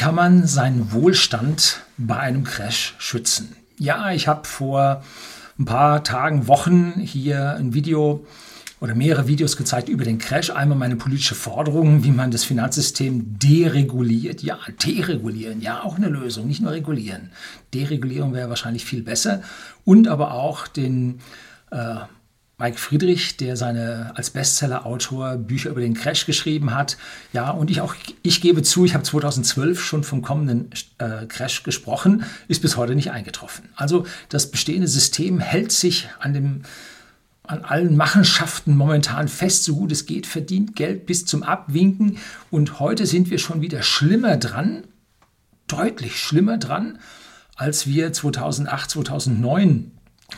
kann man seinen Wohlstand bei einem Crash schützen? Ja, ich habe vor ein paar Tagen, Wochen hier ein Video oder mehrere Videos gezeigt über den Crash. Einmal meine politische Forderung, wie man das Finanzsystem dereguliert. Ja, deregulieren, ja, auch eine Lösung, nicht nur regulieren. Deregulierung wäre wahrscheinlich viel besser. Und aber auch den äh, Mike Friedrich, der seine als Bestseller-Autor Bücher über den Crash geschrieben hat. Ja, und ich auch, ich gebe zu, ich habe 2012 schon vom kommenden äh, Crash gesprochen, ist bis heute nicht eingetroffen. Also das bestehende System hält sich an dem an allen Machenschaften momentan fest, so gut es geht, verdient Geld bis zum Abwinken. Und heute sind wir schon wieder schlimmer dran, deutlich schlimmer dran, als wir 2008, 2009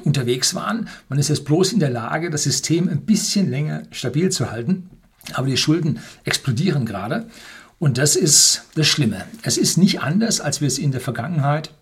unterwegs waren. Man ist jetzt bloß in der Lage, das System ein bisschen länger stabil zu halten. Aber die Schulden explodieren gerade. Und das ist das Schlimme. Es ist nicht anders, als wir es in der Vergangenheit,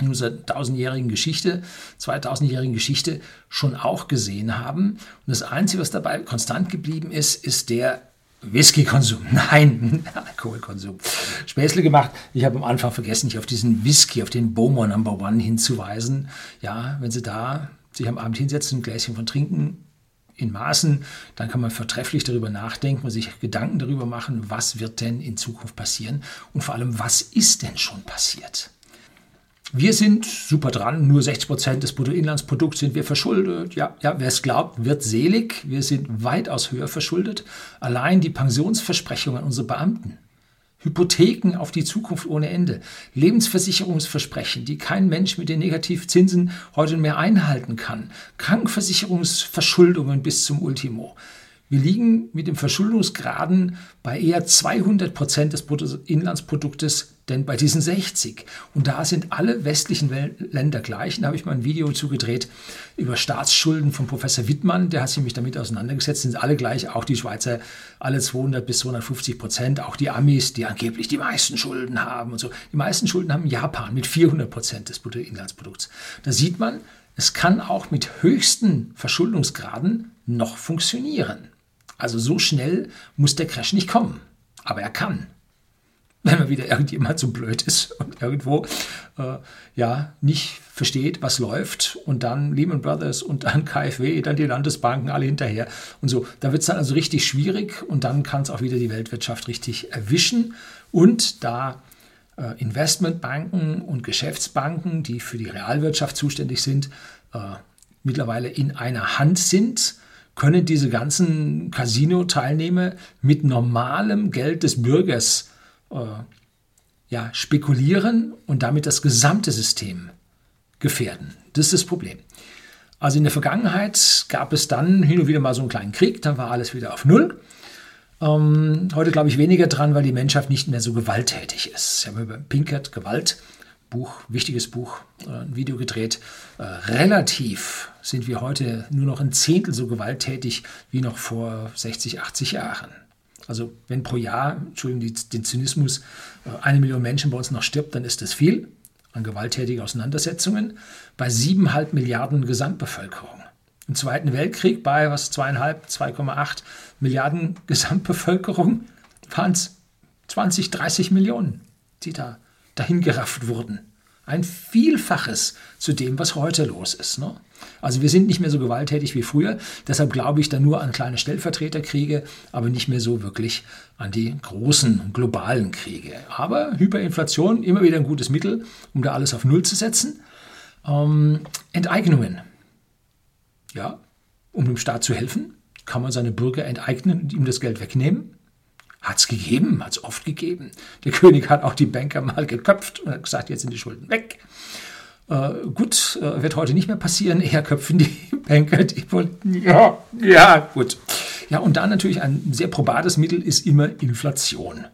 in unserer tausendjährigen Geschichte, 2000-jährigen Geschichte schon auch gesehen haben. Und das Einzige, was dabei konstant geblieben ist, ist der Whisky-Konsum. Nein, Alkoholkonsum. Späßle gemacht. Ich habe am Anfang vergessen, nicht auf diesen Whisky, auf den Bowmore Number One hinzuweisen. Ja, wenn Sie da sich am Abend hinsetzen, ein Gläschen von trinken, in Maßen, dann kann man vertrefflich darüber nachdenken und sich Gedanken darüber machen, was wird denn in Zukunft passieren und vor allem, was ist denn schon passiert. Wir sind super dran, nur 60 Prozent des Bruttoinlandsprodukts sind wir verschuldet. Ja, ja wer es glaubt, wird selig. Wir sind weitaus höher verschuldet. Allein die Pensionsversprechungen unserer Beamten, Hypotheken auf die Zukunft ohne Ende, Lebensversicherungsversprechen, die kein Mensch mit den Negativzinsen heute mehr einhalten kann, Krankenversicherungsverschuldungen bis zum Ultimo. Wir liegen mit dem Verschuldungsgraden bei eher 200 Prozent des Bruttoinlandsproduktes, denn bei diesen 60. Und da sind alle westlichen Länder gleich. Da habe ich mal ein Video zugedreht über Staatsschulden von Professor Wittmann. Der hat sich nämlich damit auseinandergesetzt. Sind alle gleich, auch die Schweizer, alle 200 bis 250 Prozent. Auch die Amis, die angeblich die meisten Schulden haben und so. Die meisten Schulden haben Japan mit 400 Prozent des Bruttoinlandsprodukts. Da sieht man, es kann auch mit höchsten Verschuldungsgraden noch funktionieren. Also so schnell muss der Crash nicht kommen. Aber er kann. Wenn mal wieder irgendjemand so blöd ist und irgendwo äh, ja nicht versteht, was läuft und dann Lehman Brothers und dann KfW, dann die Landesbanken alle hinterher und so. Da wird es dann also richtig schwierig und dann kann es auch wieder die Weltwirtschaft richtig erwischen. Und da äh, Investmentbanken und Geschäftsbanken, die für die Realwirtschaft zuständig sind, äh, mittlerweile in einer Hand sind, können diese ganzen Casino-Teilnehmer mit normalem Geld des Bürgers äh, ja, spekulieren und damit das gesamte System gefährden. Das ist das Problem. Also in der Vergangenheit gab es dann hin und wieder mal so einen kleinen Krieg, dann war alles wieder auf Null. Ähm, heute glaube ich weniger dran, weil die Menschheit nicht mehr so gewalttätig ist. Ich habe über Pinkert Gewalt Buch, wichtiges Buch, äh, ein Video gedreht. Äh, relativ sind wir heute nur noch ein Zehntel so gewalttätig wie noch vor 60, 80 Jahren. Also wenn pro Jahr, Entschuldigung, den Zynismus, äh, eine Million Menschen bei uns noch stirbt, dann ist das viel an gewalttätigen Auseinandersetzungen. Bei siebeneinhalb Milliarden Gesamtbevölkerung. Im Zweiten Weltkrieg bei was zweieinhalb, 2,8 Milliarden Gesamtbevölkerung waren es 20, 30 Millionen, die da dahingerafft wurden. Ein Vielfaches zu dem, was heute los ist. Ne? Also wir sind nicht mehr so gewalttätig wie früher. Deshalb glaube ich da nur an kleine Stellvertreterkriege, aber nicht mehr so wirklich an die großen globalen Kriege. Aber Hyperinflation, immer wieder ein gutes Mittel, um da alles auf Null zu setzen. Ähm, Enteignungen. Ja, um dem Staat zu helfen, kann man seine Bürger enteignen und ihm das Geld wegnehmen. Hat es gegeben, hat es oft gegeben. Der König hat auch die Banker mal geköpft und hat gesagt, jetzt sind die Schulden weg. Äh, gut, äh, wird heute nicht mehr passieren. Eher köpfen die Banker, die wollen. Ja, ja, gut. Ja, und dann natürlich ein sehr probates Mittel ist immer Inflation.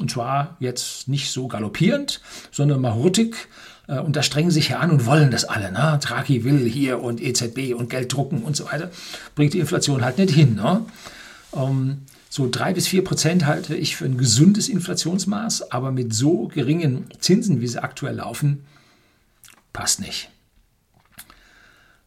Und zwar jetzt nicht so galoppierend, sondern mal hurtig. Äh, und da strengen sich ja an und wollen das alle. Ne? Draghi will hier und EZB und Geld drucken und so weiter. Bringt die Inflation halt nicht hin. Ne? Ähm, so drei bis vier Prozent halte ich für ein gesundes Inflationsmaß, aber mit so geringen Zinsen, wie sie aktuell laufen, passt nicht.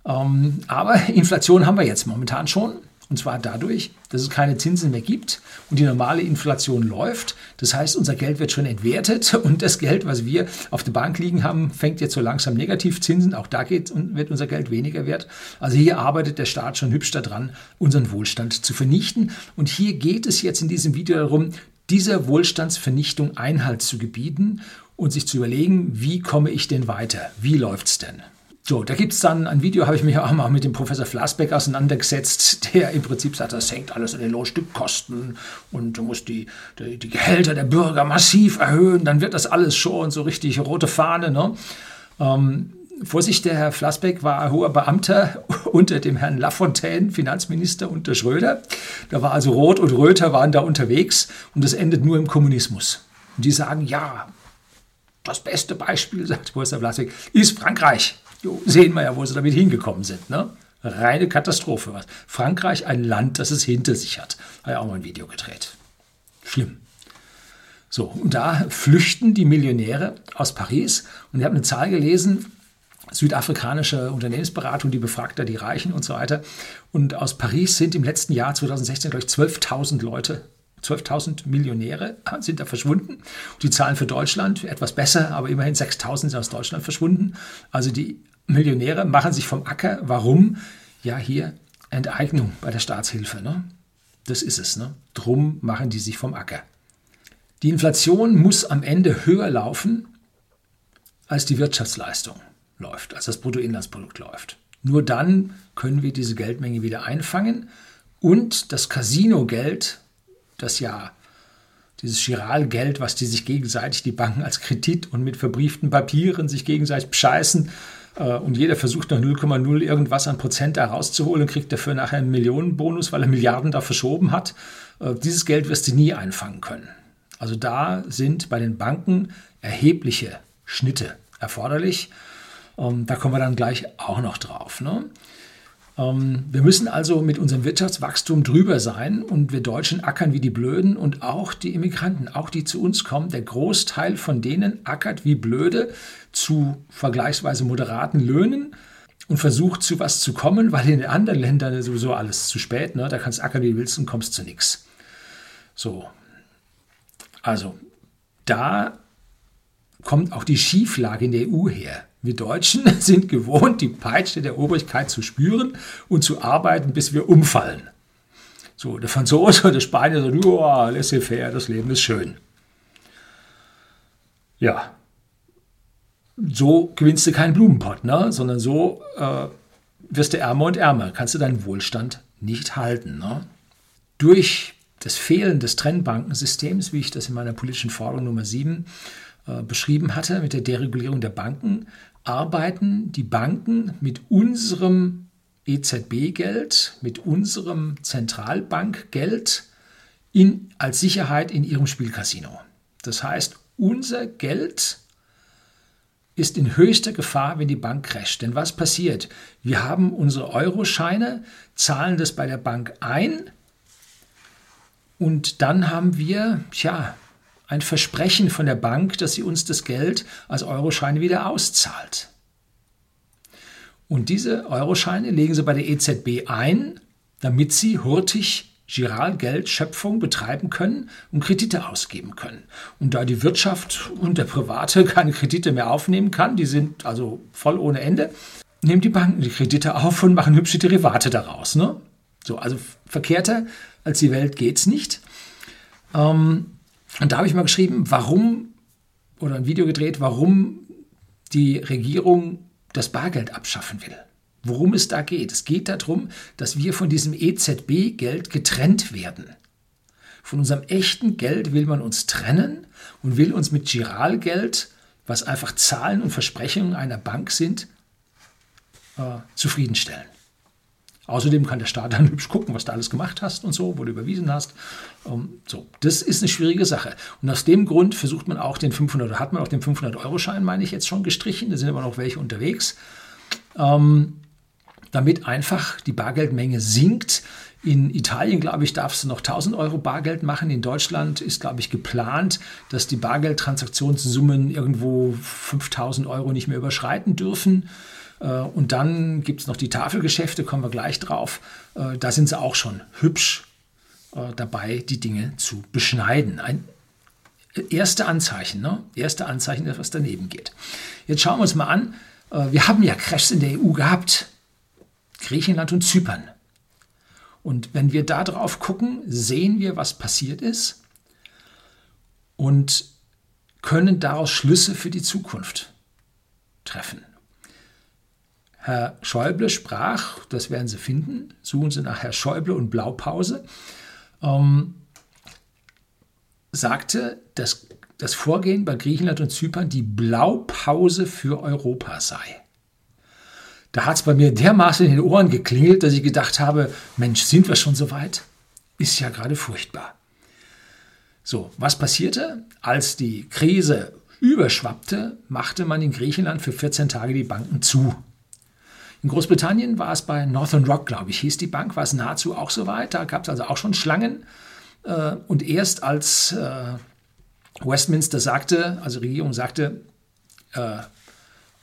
Ähm, aber Inflation haben wir jetzt momentan schon Und zwar dadurch, dass es keine Zinsen mehr gibt und die normale Inflation läuft. Das heißt, unser Geld wird schon entwertet und das Geld, was wir auf der Bank liegen haben, fängt jetzt so langsam Negativzinsen. Auch da geht, wird unser Geld weniger wert. Also hier arbeitet der Staat schon hübsch daran, unseren Wohlstand zu vernichten. Und hier geht es jetzt in diesem Video darum, dieser Wohlstandsvernichtung Einhalt zu gebieten und sich zu überlegen, wie komme ich denn weiter? Wie läuft es denn? So, da gibt es dann ein Video, habe ich mich auch mal mit dem Professor Flassbeck auseinandergesetzt, der im Prinzip sagt, das hängt alles an den Lohnstückkosten und du musst die, die, die, Gehälter der Bürger massiv erhöhen, dann wird das alles schon so richtig rote Fahne. Ne? Ähm, Vorsicht, der Herr Flassbeck war hoher Beamter unter dem Herrn Lafontaine, Finanzminister unter Schröder. Da war also Rot und Röter waren da unterwegs und das endet nur im Kommunismus. Und die sagen, ja, das beste Beispiel, sagt Professor Flassbeck, ist Frankreich jo, sehen wir ja, wo sie damit hingekommen sind. Ne? Reine Katastrophe. Was. Frankreich, ein Land, das es hinter sich hat. Habe ich auch mal ein Video gedreht. Schlimm. So, und da flüchten die Millionäre aus Paris. Und ich habe eine Zahl gelesen, südafrikanische Unternehmensberatung, die befragt da die Reichen und so weiter. Und aus Paris sind im letzten Jahr 2016, glaube ich, 12.000 Leute 12.000 Millionäre sind da verschwunden. Die Zahlen für Deutschland etwas besser, aber immerhin 6.000 sind aus Deutschland verschwunden. Also die Millionäre machen sich vom Acker. Warum? Ja, hier Enteignung bei der Staatshilfe. Ne? Das ist es. Ne? Drum machen die sich vom Acker. Die Inflation muss am Ende höher laufen, als die Wirtschaftsleistung läuft, als das Bruttoinlandsprodukt läuft. Nur dann können wir diese Geldmenge wieder einfangen und das Casino-Geld das ja dieses Giralgeld, was die sich gegenseitig, die Banken als Kredit und mit verbrieften Papieren sich gegenseitig bescheißen und jeder versucht noch 0,0 irgendwas an Prozent da rauszuholen, kriegt dafür nachher einen Millionenbonus, weil er Milliarden da verschoben hat. Äh, dieses Geld wirst du nie einfangen können. Also da sind bei den Banken erhebliche Schnitte erforderlich. Ähm, da kommen wir dann gleich auch noch drauf. Ne? Ähm, wir müssen also mit unserem Wirtschaftswachstum drüber sein und wir Deutschen ackern wie die Blöden und auch die Immigranten, auch die zu uns kommen. Der Großteil von denen ackert wie Blöde zu vergleichsweise moderaten Löhnen und versucht zu was zu kommen, weil in den anderen Ländern sowieso alles zu spät. Ne? Da kannst du ackern, wie du willst und kommst zu nichts. So. Also, da kommt auch die Schieflage in der EU her. Wir Deutschen sind gewohnt, die Peitsche der Obrigkeit zu spüren und zu arbeiten, bis wir umfallen. So, der Franzose oder der Spanier sagt, oh, laissez-faire, das Leben ist schön. Ja, so gewinnst du keinen Blumenpott, ne? sondern so äh, wirst du ärmer und ärmer, kannst du deinen Wohlstand nicht halten. Ne? Durch das Fehlen des Trennbankensystems, wie ich das in meiner politischen Forderung Nummer 7 äh, beschrieben hatte, mit der Deregulierung der Banken, arbeiten die Banken mit unserem EZB-Geld, mit unserem Zentralbankgeld in, als Sicherheit in ihrem Spielcasino. Das heißt, unser Geld ist in höchster Gefahr, wenn die Bank crasht. Denn was passiert? Wir haben unsere Euroscheine, zahlen das bei der Bank ein und dann haben wir, tja, ein Versprechen von der Bank, dass sie uns das Geld als Euroscheine wieder auszahlt. Und diese Euroscheine legen sie bei der EZB ein, damit sie hurtig Giralgeldschöpfung betreiben können und Kredite ausgeben können. Und da die Wirtschaft und der Private keine Kredite mehr aufnehmen kann, die sind also voll ohne Ende, nehmen die Banken die Kredite auf und machen hübsche Derivate daraus. Ne? So, also verkehrter als die Welt geht es nicht. Ähm, und da habe ich mal geschrieben, warum, oder ein Video gedreht, warum die Regierung das Bargeld abschaffen will. Worum es da geht. Es geht darum, dass wir von diesem EZB-Geld getrennt werden. Von unserem echten Geld will man uns trennen und will uns mit Giralgeld, was einfach Zahlen und Versprechungen einer Bank sind, äh, zufriedenstellen. Außerdem kann der Staat dann hübsch gucken, was du alles gemacht hast und so, wo du überwiesen hast. Ähm, so, das ist eine schwierige Sache. Und aus dem Grund versucht man auch den 500, oder hat man auch den 500-Euro-Schein, meine ich, jetzt schon gestrichen. Da sind aber noch welche unterwegs. Ähm, damit einfach die Bargeldmenge sinkt. In Italien, glaube ich, darfst du noch 1000 Euro Bargeld machen. In Deutschland ist, glaube ich, geplant, dass die Bargeldtransaktionssummen irgendwo 5000 Euro nicht mehr überschreiten dürfen. Äh, und dann gibt es noch die Tafelgeschäfte, kommen wir gleich drauf. Äh, da sind sie auch schon hübsch äh, dabei, die Dinge zu beschneiden. Ein erste Anzeichen, ne? erste Anzeichen, dass was daneben geht. Jetzt schauen wir uns mal an. Wir haben ja Crashs in der EU gehabt. Griechenland und Zypern. Und wenn wir da drauf gucken, sehen wir, was passiert ist und können daraus Schlüsse für die Zukunft treffen. Herr Schäuble sprach, das werden Sie finden, suchen Sie nach Herr Schäuble und Blaupause, ähm, sagte, dass das Vorgehen bei Griechenland und Zypern die Blaupause für Europa sei. Da hat es bei mir dermaßen in den Ohren geklingelt, dass ich gedacht habe, Mensch, sind wir schon so weit? Ist ja gerade furchtbar. So, was passierte? Als die Krise überschwappte, machte man in Griechenland für 14 Tage die Banken zu. In Großbritannien war es bei Northern Rock, glaube ich, hieß die Bank, war es nahezu auch so weit. Da gab es also auch schon Schlangen. Äh, und erst als äh, Westminster sagte, also Regierung sagte, äh,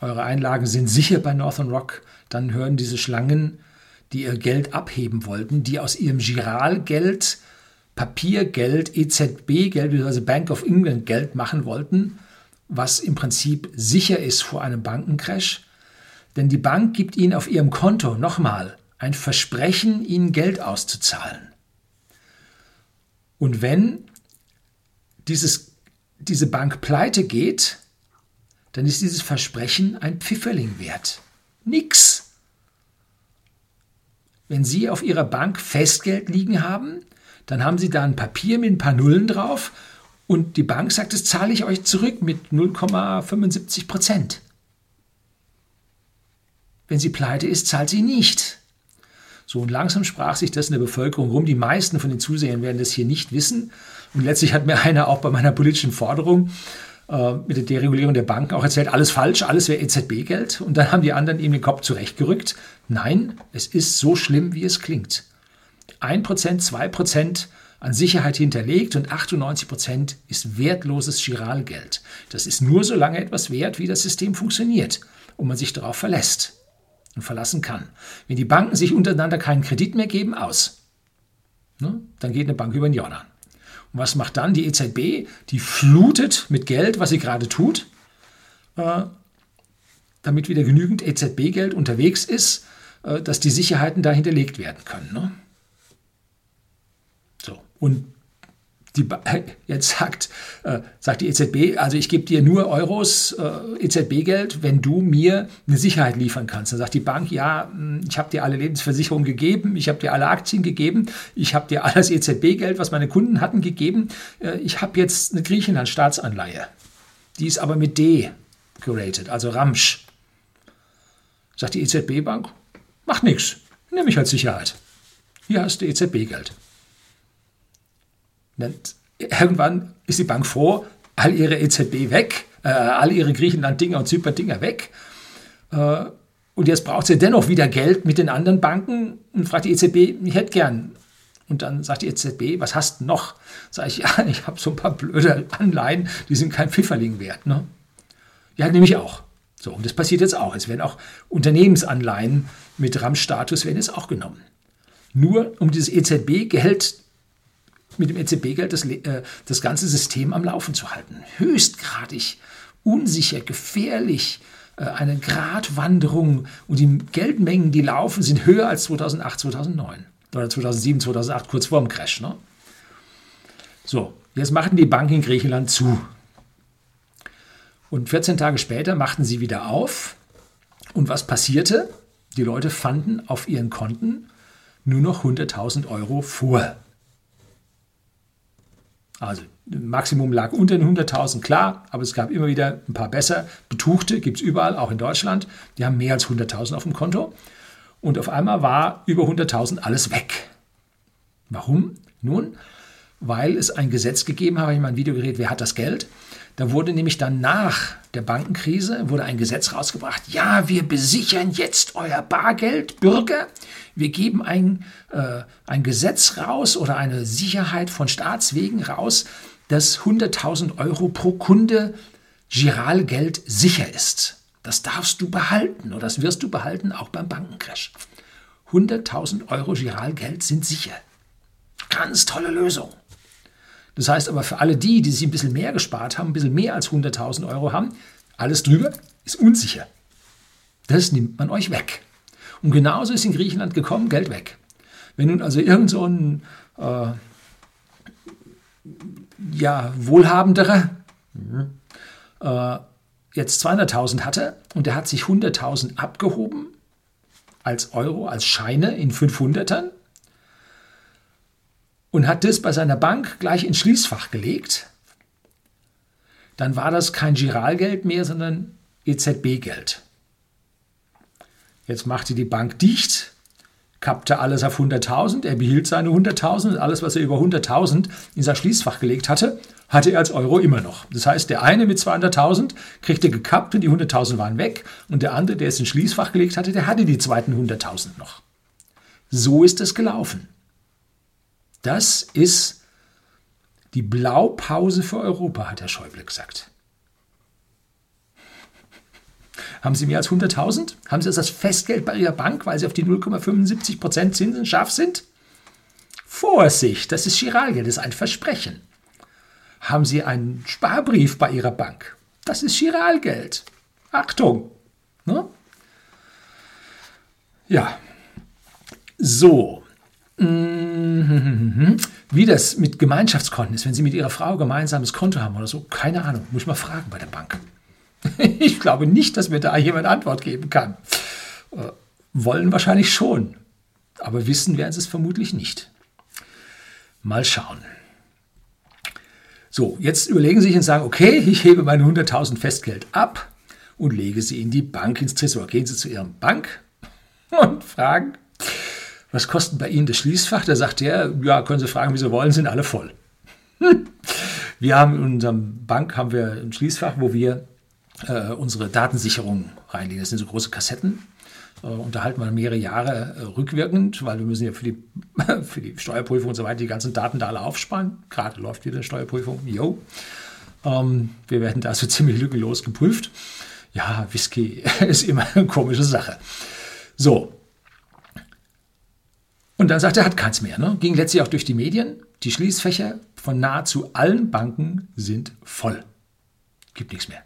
eure Einlagen sind sicher bei Northern Rock, dann hören diese Schlangen, die ihr Geld abheben wollten, die aus ihrem Giralgeld Papiergeld, EZB-Geld bzw. Bank of England Geld machen wollten, was im Prinzip sicher ist vor einem Bankencrash, denn die Bank gibt Ihnen auf Ihrem Konto nochmal ein Versprechen, Ihnen Geld auszuzahlen. Und wenn dieses, diese Bank pleite geht, dann ist dieses Versprechen ein Pfifferling wert. Nix. Wenn Sie auf Ihrer Bank Festgeld liegen haben, dann haben Sie da ein Papier mit ein paar Nullen drauf und die Bank sagt, das zahle ich euch zurück mit 0,75 Prozent. Wenn sie pleite ist, zahlt sie nicht. So, und langsam sprach sich das in der Bevölkerung rum. Die meisten von den Zusehern werden das hier nicht wissen. Und letztlich hat mir einer auch bei meiner politischen Forderung äh, mit der Deregulierung der Banken auch erzählt, alles falsch, alles wäre EZB-Geld. Und dann haben die anderen ihm den Kopf zurechtgerückt. Nein, es ist so schlimm, wie es klingt. 1%, 2% an Sicherheit hinterlegt und 98% ist wertloses Giralgeld. Das ist nur so lange etwas wert, wie das System funktioniert und man sich darauf verlässt und verlassen kann. Wenn die Banken sich untereinander keinen Kredit mehr geben, aus. Ne? Dann geht eine Bank über den Jordan. Und was macht dann die EZB? Die flutet mit Geld, was sie gerade tut, äh, damit wieder genügend EZB-Geld unterwegs ist, äh, dass die Sicherheiten da hinterlegt werden können. Ne? So. Und die, jetzt sagt, äh, sagt die EZB, also ich gebe dir nur Euros äh, EZB-Geld, wenn du mir eine Sicherheit liefern kannst. Dann sagt die Bank, ja, hm, ich habe dir alle Lebensversicherungen gegeben, ich habe dir alle Aktien gegeben, ich habe dir alles EZB-Geld, was meine Kunden hatten, gegeben. Äh, ich habe jetzt eine Griechenland-Staatsanleihe. Die ist aber mit D geratet, also Ramsch. Sagt die EZB-Bank, macht nichts, nehme ich als Sicherheit. Hier hast du EZB-Geld. Irgendwann ist die Bank froh, all ihre EZB weg, äh, all ihre Griechenland-Dinger und Zypern-Dinger weg. Äh, und jetzt braucht sie dennoch wieder Geld mit den anderen Banken und fragt die EZB, ich hätte gern. Und dann sagt die EZB, was hast du noch? Sag ich, ja, ich habe so ein paar blöde Anleihen, die sind kein Pfifferling wert. Ne? Ja, nämlich auch. So, und das passiert jetzt auch. Es werden auch Unternehmensanleihen mit RAM-Status werden jetzt auch genommen. Nur um dieses EZB-Geld mit dem EZB-Geld das, äh, das ganze System am Laufen zu halten. Höchstgradig unsicher, gefährlich, äh, eine Gratwanderung und die Geldmengen, die laufen, sind höher als 2008, 2009 oder 2007, 2008, kurz vor dem Crash. Ne? So, jetzt machten die Banken in Griechenland zu. Und 14 Tage später machten sie wieder auf. Und was passierte? Die Leute fanden auf ihren Konten nur noch 100.000 Euro vor. Also Maximum lag unter den 100.000, klar, aber es gab immer wieder ein paar besser. Betuchte gibt es überall, auch in Deutschland. Die haben mehr als 100.000 auf dem Konto. Und auf einmal war über 100.000 alles weg. Warum? Nun, weil es ein Gesetz gegeben hat, habe ich mal ein Video geredet, wer hat das Geld? Da wurde nämlich dann nach der Bankenkrise wurde ein Gesetz rausgebracht. Ja, wir besichern jetzt euer Bargeld, Bürger. Wir geben ein, äh, ein Gesetz raus oder eine Sicherheit von Staatswegen raus, dass 100.000 Euro pro Kunde Giralgeld sicher ist. Das darfst du behalten oder das wirst du behalten, auch beim Bankencrash. 100.000 Euro Giralgeld sind sicher. Ganz tolle Lösung. Das heißt aber für alle die, die sich ein bisschen mehr gespart haben, ein bisschen mehr als 100.000 Euro haben, alles drüber ist unsicher. Das nimmt man euch weg. Und genauso ist in Griechenland gekommen, Geld weg. Wenn nun also irgend so ein äh, ja, wohlhabenderer äh, jetzt 200.000 hatte und der hat sich 100.000 abgehoben als Euro, als Scheine in 500ern und hat das bei seiner Bank gleich ins Schließfach gelegt, dann war das kein Giralgeld mehr, sondern EZB-Geld. Jetzt machte die Bank dicht, kappte alles auf 100.000, er behielt seine 100.000 und alles, was er über 100.000 in sein Schließfach gelegt hatte, hatte er als Euro immer noch. Das heißt, der eine mit 200.000 kriegte gekappt und die 100.000 waren weg und der andere, der es ins Schließfach gelegt hatte, der hatte die zweiten 100.000 noch. So ist es gelaufen. Das ist die Blaupause für Europa, hat Herr Schäuble gesagt. Haben Sie mehr als 100.000? Haben Sie das Festgeld bei Ihrer Bank, weil Sie auf die 0,75% Zinsen scharf sind? Vorsicht, das ist Giralgeld, das ist ein Versprechen. Haben Sie einen Sparbrief bei Ihrer Bank? Das ist Giralgeld. Achtung! Ne? Ja. So. Mhm. Wie das mit Gemeinschaftskonten ist, wenn Sie mit Ihrer Frau gemeinsames Konto haben oder so, keine Ahnung, muss ich mal fragen bei der Bank. Ich glaube nicht, dass mir da jemand Antwort geben kann. Äh, wollen wahrscheinlich schon, aber wissen werden sie es vermutlich nicht. Mal schauen. So, jetzt überlegen Sie sich und sagen, okay, ich hebe meine 100.000 Festgeld ab und lege sie in die Bank ins Tresor. Gehen Sie zu Ihrem Bank und fragen, was kostet bei Ihnen das Schließfach? Da sagt er, ja, können Sie fragen, wie Sie wollen, sind alle voll. Wir haben in unserem Bank haben wir ein Schließfach, wo wir äh, unsere Datensicherung reinlegen. Das sind so große Kassetten. Äh, unterhalten wir mehrere Jahre äh, rückwirkend, weil wir müssen ja für die, für die Steuerprüfung und so weiter die ganzen Daten da alle aufsparen. Gerade läuft wieder eine Steuerprüfung. Jo. Ähm, wir werden da so ziemlich lückenlos geprüft. Ja, Whisky ist immer eine komische Sache. So. Und dann sagt er, hat keins mehr. Ne? Ging letztlich auch durch die Medien. Die Schließfächer von nahezu allen Banken sind voll. Gibt nichts mehr.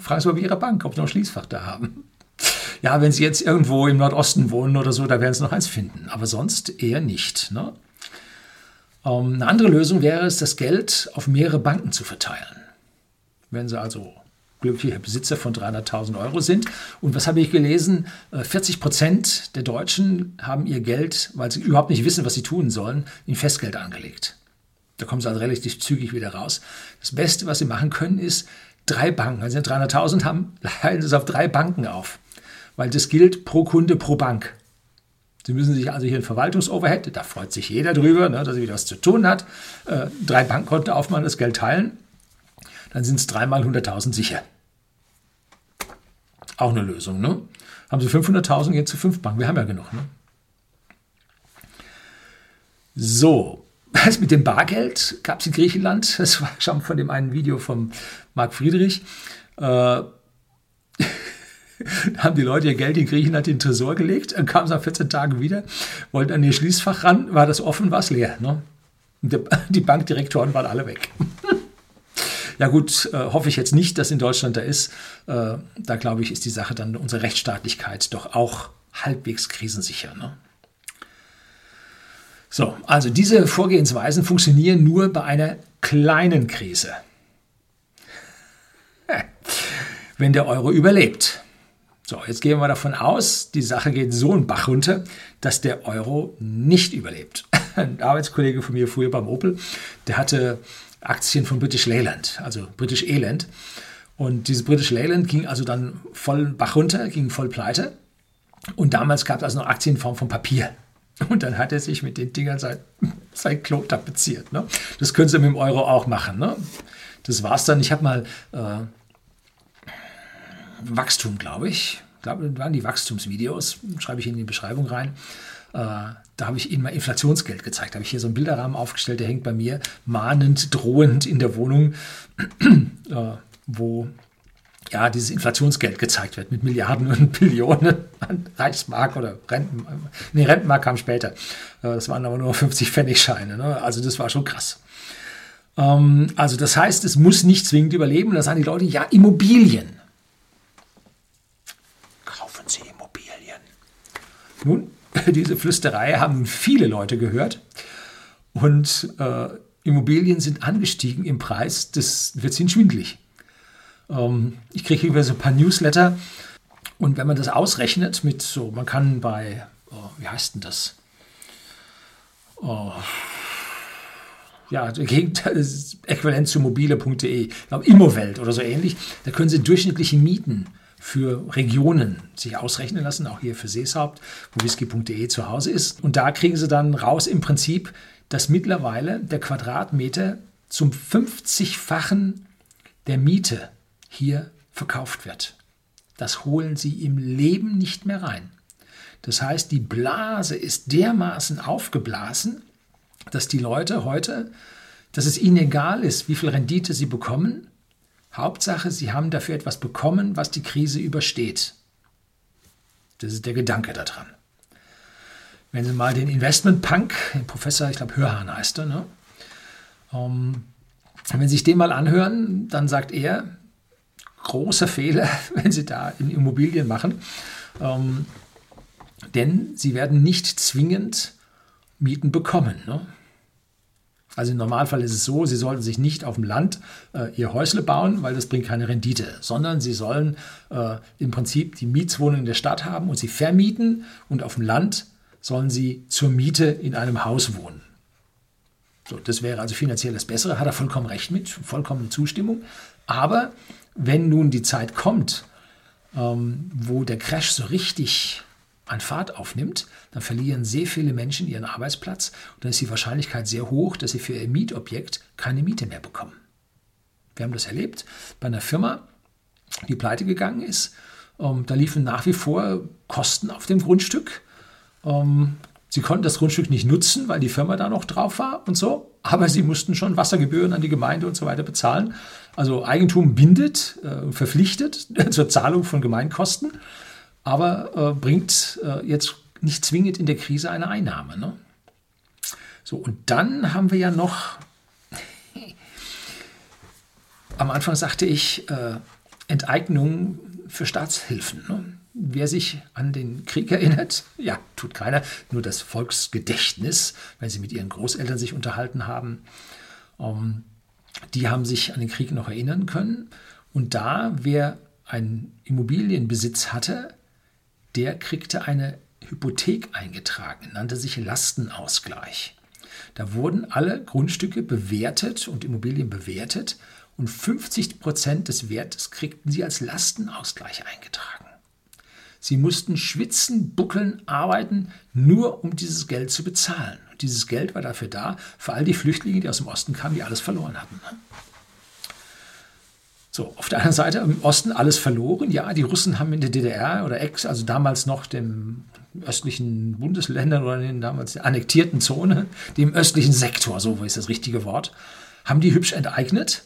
Fragen Sie mal bei Ihrer Bank, ob Sie noch Schließfach da haben. Ja, wenn Sie jetzt irgendwo im Nordosten wohnen oder so, da werden Sie noch eins finden. Aber sonst eher nicht. Ne? Ähm, eine andere Lösung wäre es, das Geld auf mehrere Banken zu verteilen. Wenn Sie also glücklicher Besitzer von 300.000 Euro sind. Und was habe ich gelesen? 40 äh, Prozent der Deutschen haben ihr Geld, weil sie überhaupt nicht wissen, was sie tun sollen, in Festgeld angelegt. Da kommen sie also relativ zügig wieder raus. Das Beste, was sie machen können, ist, drei Banken, wenn Sie 300.000 haben, leiten Sie es auf drei Banken auf. Weil das gilt pro Kunde, pro Bank. Sie müssen sich also hier ein Verwaltungsoverhead, da freut sich jeder drüber, ne, dass er wieder was zu tun hat, äh, drei Bankkonten aufmachen, das Geld teilen, dann sind es dreimal 100.000 sicher. Auch eine Lösung. Ne? Haben Sie 500.000, gehen zu fünf Banken. Wir haben ja genug. Ne? So, das mit dem Bargeld gab es in Griechenland. Das war schon von dem einen Video von Marc Friedrich. Äh, da haben die Leute ihr Geld in Griechenland in den Tresor gelegt, dann kamen sie nach 14 Tagen wieder, wollten an ihr Schließfach ran, war das offen, war es leer. Ne? Die Bankdirektoren waren alle weg. Ja gut, äh, hoffe ich jetzt nicht, dass in Deutschland da ist. Äh, da glaube ich, ist die Sache dann unsere Rechtsstaatlichkeit doch auch halbwegs krisensicher. Ne? So, also diese Vorgehensweisen funktionieren nur bei einer kleinen Krise. Wenn der Euro überlebt. So, jetzt gehen wir davon aus, die Sache geht so einen Bach runter, dass der Euro nicht überlebt. Ein Arbeitskollege von mir früher beim Opel, der hatte Aktien von British Leyland, also British Elend. Und dieses British Leyland ging also dann voll Bach runter, ging voll pleite. Und damals gab es also noch Aktien in Form von Papier. Und dann hat er sich mit den Dingern sein, sein Klo tapeziert. Ne? Das können Sie mit dem Euro auch machen. Ne? Das war's dann. Ich habe mal äh, Wachstum, glaube ich. Das waren die Wachstumsvideos. Schreibe ich in die Beschreibung rein. Äh, da habe ich Ihnen mal Inflationsgeld gezeigt. Da habe ich hier so einen Bilderrahmen aufgestellt, der hängt bei mir mahnend, drohend in der Wohnung, äh, wo ja, dieses Inflationsgeld gezeigt wird mit Milliarden und Billionen an Reichsmark oder Renten. Nee, Rentenmark kam später. Das waren aber nur 50 Pfennigscheine. Ne? Also das war schon krass. Ähm, also das heißt, es muss nicht zwingend überleben. Da sagen die Leute, ja, Immobilien. Kaufen Sie Immobilien. Nun, diese Flüsterei haben viele Leute gehört. Und äh, Immobilien sind angestiegen im Preis. Das wird ihnen schwindlig. Ähm, ich kriege über so ein paar Newsletter. Und wenn man das ausrechnet mit so, man kann bei, oh, wie heißt denn das? Oh, ja, ist äquivalent zu mobile.de, Immowelt oder so ähnlich. Da können Sie durchschnittliche Mieten für Regionen sich ausrechnen lassen, auch hier für Seeshaupt, wo whisky.de zu Hause ist. Und da kriegen Sie dann raus im Prinzip, dass mittlerweile der Quadratmeter zum 50-fachen der Miete hier verkauft wird. Das holen Sie im Leben nicht mehr rein. Das heißt, die Blase ist dermaßen aufgeblasen, dass die Leute heute, dass es ihnen egal ist, wie viel Rendite sie bekommen. Hauptsache, sie haben dafür etwas bekommen, was die Krise übersteht. Das ist der Gedanke daran. Wenn Sie mal den Investment Punk, den Professor, ich glaube Hörhahn heißt er, ne? Ähm, wenn Sie sich den mal anhören, dann sagt er, großer Fehler, wenn Sie da in Immobilien machen, ähm, denn Sie werden nicht zwingend Mieten bekommen. Ne? Also im Normalfall ist es so, Sie sollten sich nicht auf dem Land äh, Ihr Häusle bauen, weil das bringt keine Rendite, sondern Sie sollen äh, im Prinzip die Mietswohnung in der Stadt haben und sie vermieten und auf dem Land sollen Sie zur Miete in einem Haus wohnen. So, das wäre also finanziell das Bessere, hat er vollkommen recht mit, vollkommene Zustimmung. Aber wenn nun die Zeit kommt, ähm, wo der Crash so richtig an Fahrt aufnimmt, dann verlieren sehr viele Menschen ihren Arbeitsplatz und dann ist die Wahrscheinlichkeit sehr hoch, dass sie für ihr Mietobjekt keine Miete mehr bekommen. Wir haben das erlebt bei einer Firma, die pleite gegangen ist. Ähm, da liefen nach wie vor Kosten auf dem Grundstück. Ähm, sie konnten das Grundstück nicht nutzen, weil die Firma da noch drauf war und so, aber sie mussten schon Wassergebühren an die Gemeinde und so weiter bezahlen. Also Eigentum bindet, äh, verpflichtet zur Zahlung von Gemeinkosten aber äh, bringt äh, jetzt nicht zwingend in der Krise eine Einnahme. Ne? So, und dann haben wir ja noch, am Anfang sagte ich, äh, Enteignung für Staatshilfen. Ne? Wer sich an den Krieg erinnert, ja, tut keiner, nur das Volksgedächtnis, wenn sie mit ihren Großeltern sich unterhalten haben, ähm, die haben sich an den Krieg noch erinnern können. Und da, wer einen Immobilienbesitz hatte, der kriegte eine Hypothek eingetragen, nannte sich Lastenausgleich. Da wurden alle Grundstücke bewertet und Immobilien bewertet und 50 Prozent des Wertes kriegten sie als Lastenausgleich eingetragen. Sie mussten schwitzen, buckeln, arbeiten, nur um dieses Geld zu bezahlen. Und dieses Geld war dafür da, für all die Flüchtlinge, die aus dem Osten kamen, die alles verloren hatten. So, auf der anderen Seite im Osten alles verloren. Ja, die Russen haben in der DDR oder Ex, also damals noch dem östlichen Bundesländern oder in den damals annektierten Zone, dem östlichen Sektor, so ist das richtige Wort, haben die hübsch enteignet.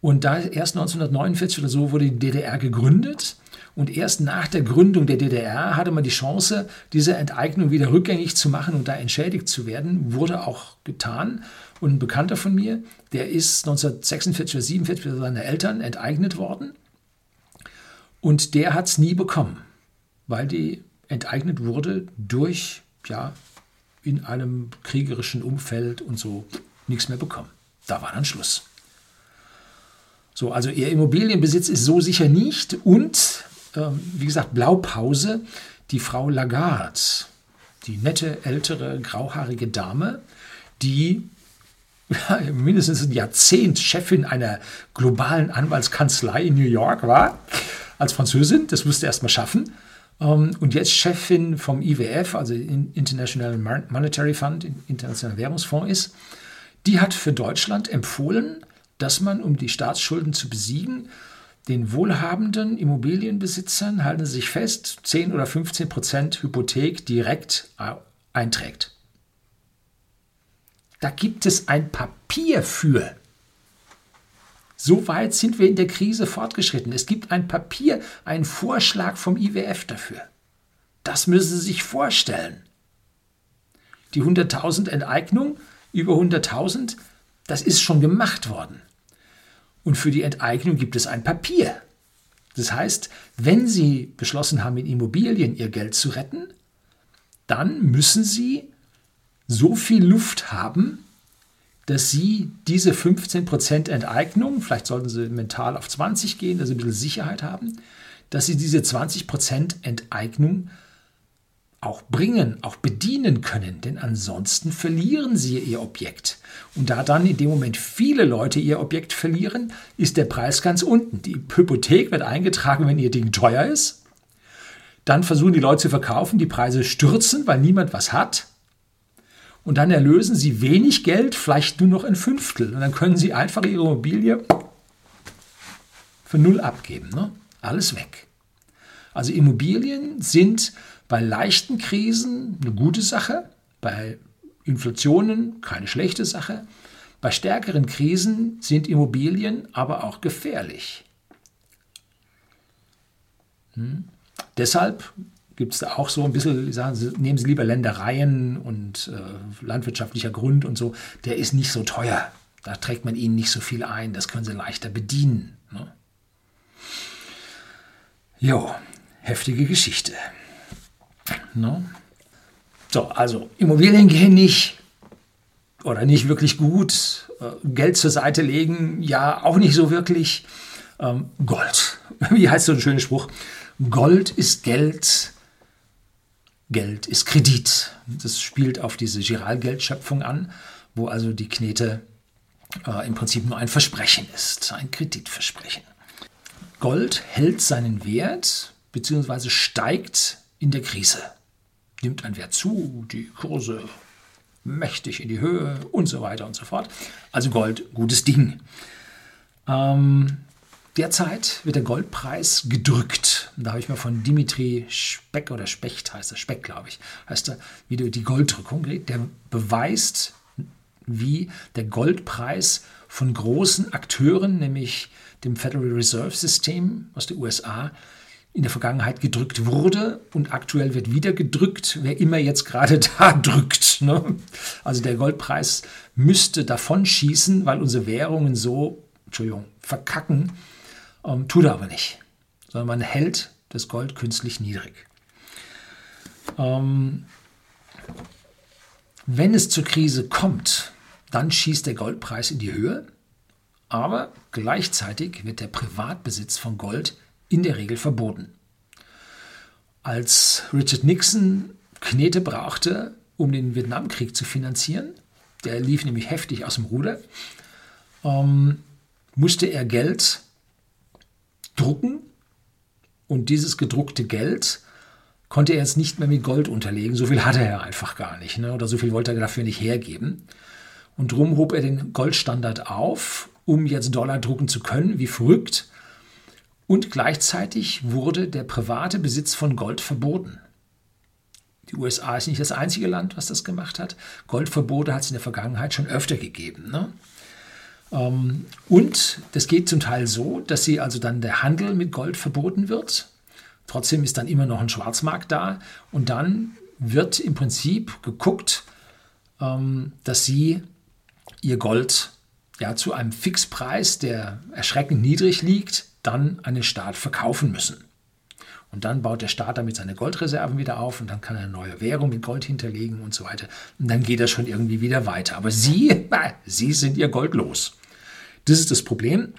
Und da erst 1949 oder so wurde die DDR gegründet. Und erst nach der Gründung der DDR hatte man die Chance, diese Enteignung wieder rückgängig zu machen und da entschädigt zu werden. Wurde auch getan. Und ein Bekannter von mir, der ist 1946 oder 47 für seine Eltern enteignet worden. Und der hat es nie bekommen, weil die enteignet wurde durch, ja, in einem kriegerischen Umfeld und so nichts mehr bekommen. Da war dann Schluss. So, also ihr Immobilienbesitz ist so sicher nicht. Und, wie gesagt, Blaupause, die Frau Lagarde, die nette, ältere, grauhaarige Dame, die mindestens ein Jahrzehnt Chefin einer globalen Anwaltskanzlei in New York war, als Französin, das musste erst mal schaffen. Ähm, und jetzt Chefin vom IWF, also International Monetary Fund, Internationaler Währungsfonds ist. Die hat für Deutschland empfohlen, dass man, um die Staatsschulden zu besiegen, den wohlhabenden Immobilienbesitzern, halten Sie sich fest, 10 oder 15 Prozent Hypothek direkt einträgt. Da gibt es ein Papier für. So weit sind wir in der Krise fortgeschritten. Es gibt ein Papier, einen Vorschlag vom IWF dafür. Das müssen Sie sich vorstellen. Die 100.000 Enteignung, über 100.000, das ist schon gemacht worden. Und für die Enteignung gibt es ein Papier. Das heißt, wenn Sie beschlossen haben, in Immobilien Ihr Geld zu retten, dann müssen Sie so viel Luft haben, dass Sie diese 15% Enteignung, vielleicht sollten Sie mental auf 20 gehen, dass Sie ein bisschen Sicherheit haben, dass Sie diese 20% Enteignung auch bringen, auch bedienen können, denn ansonsten verlieren sie ihr Objekt. Und da dann in dem Moment viele Leute ihr Objekt verlieren, ist der Preis ganz unten. Die Hypothek wird eingetragen, wenn ihr Ding teuer ist. Dann versuchen die Leute zu verkaufen, die Preise stürzen, weil niemand was hat. Und dann erlösen sie wenig Geld, vielleicht nur noch ein Fünftel. Und dann können sie einfach ihre Immobilie für null abgeben. Ne? Alles weg. Also Immobilien sind bei leichten Krisen eine gute Sache, bei Inflationen keine schlechte Sache. Bei stärkeren Krisen sind Immobilien aber auch gefährlich. Hm. Deshalb gibt es da auch so ein bisschen, sagen Sie, nehmen Sie lieber Ländereien und äh, landwirtschaftlicher Grund und so, der ist nicht so teuer. Da trägt man Ihnen nicht so viel ein, das können Sie leichter bedienen. Ne? Jo, heftige Geschichte. Ne? So, also Immobilien gehen nicht oder nicht wirklich gut. Äh, Geld zur Seite legen, ja, auch nicht so wirklich. Ähm, Gold. Wie heißt so ein schöner Spruch? Gold ist Geld, Geld ist Kredit. Das spielt auf diese Giralgeldschöpfung an, wo also die Knete äh, im Prinzip nur ein Versprechen ist, ein Kreditversprechen. Gold hält seinen Wert bzw. steigt in der Krise nimmt ein Wert zu, die Kurse mächtig in die Höhe und so weiter und so fort. Also Gold, gutes Ding. Ähm, derzeit wird der Goldpreis gedrückt. Da habe ich mal von Dimitri Speck oder Specht heißt er, Speck glaube ich, heißt er, wie die Golddrückung. Der beweist, wie der Goldpreis von großen Akteuren, nämlich dem Federal Reserve System aus den USA, in der Vergangenheit gedrückt wurde und aktuell wird wieder gedrückt, wer immer jetzt gerade da drückt. Ne? Also der Goldpreis müsste davon schießen, weil unsere Währungen so, Entschuldigung, verkacken, ähm, tut er aber nicht, sondern man hält das Gold künstlich niedrig. Ähm, wenn es zur Krise kommt, dann schießt der Goldpreis in die Höhe, aber gleichzeitig wird der Privatbesitz von Gold in der Regel verboten. Als Richard Nixon Knete brauchte, um den Vietnamkrieg zu finanzieren, der lief nämlich heftig aus dem Ruder, ähm, musste er Geld drucken und dieses gedruckte Geld konnte er jetzt nicht mehr mit Gold unterlegen. So viel hatte er einfach gar nicht ne? oder so viel wollte er dafür nicht hergeben. Und darum hob er den Goldstandard auf, um jetzt Dollar drucken zu können, wie verrückt. Und gleichzeitig wurde der private Besitz von Gold verboten. Die USA ist nicht das einzige Land, was das gemacht hat. Goldverbote hat es in der Vergangenheit schon öfter gegeben. Ne? Ähm, und das geht zum Teil so, dass sie also dann der Handel mit Gold verboten wird. Trotzdem ist dann immer noch ein Schwarzmarkt da. Und dann wird im Prinzip geguckt, ähm, dass sie ihr Gold ja, zu einem Fixpreis, der erschreckend niedrig liegt, dann an den Staat verkaufen müssen. Und dann baut der Staat damit seine Goldreserven wieder auf und dann kann er eine neue Währung mit Gold hinterlegen und so weiter. Und dann geht das schon irgendwie wieder weiter. Aber Sie, Sie sind Ihr Gold los. Das ist das Problem.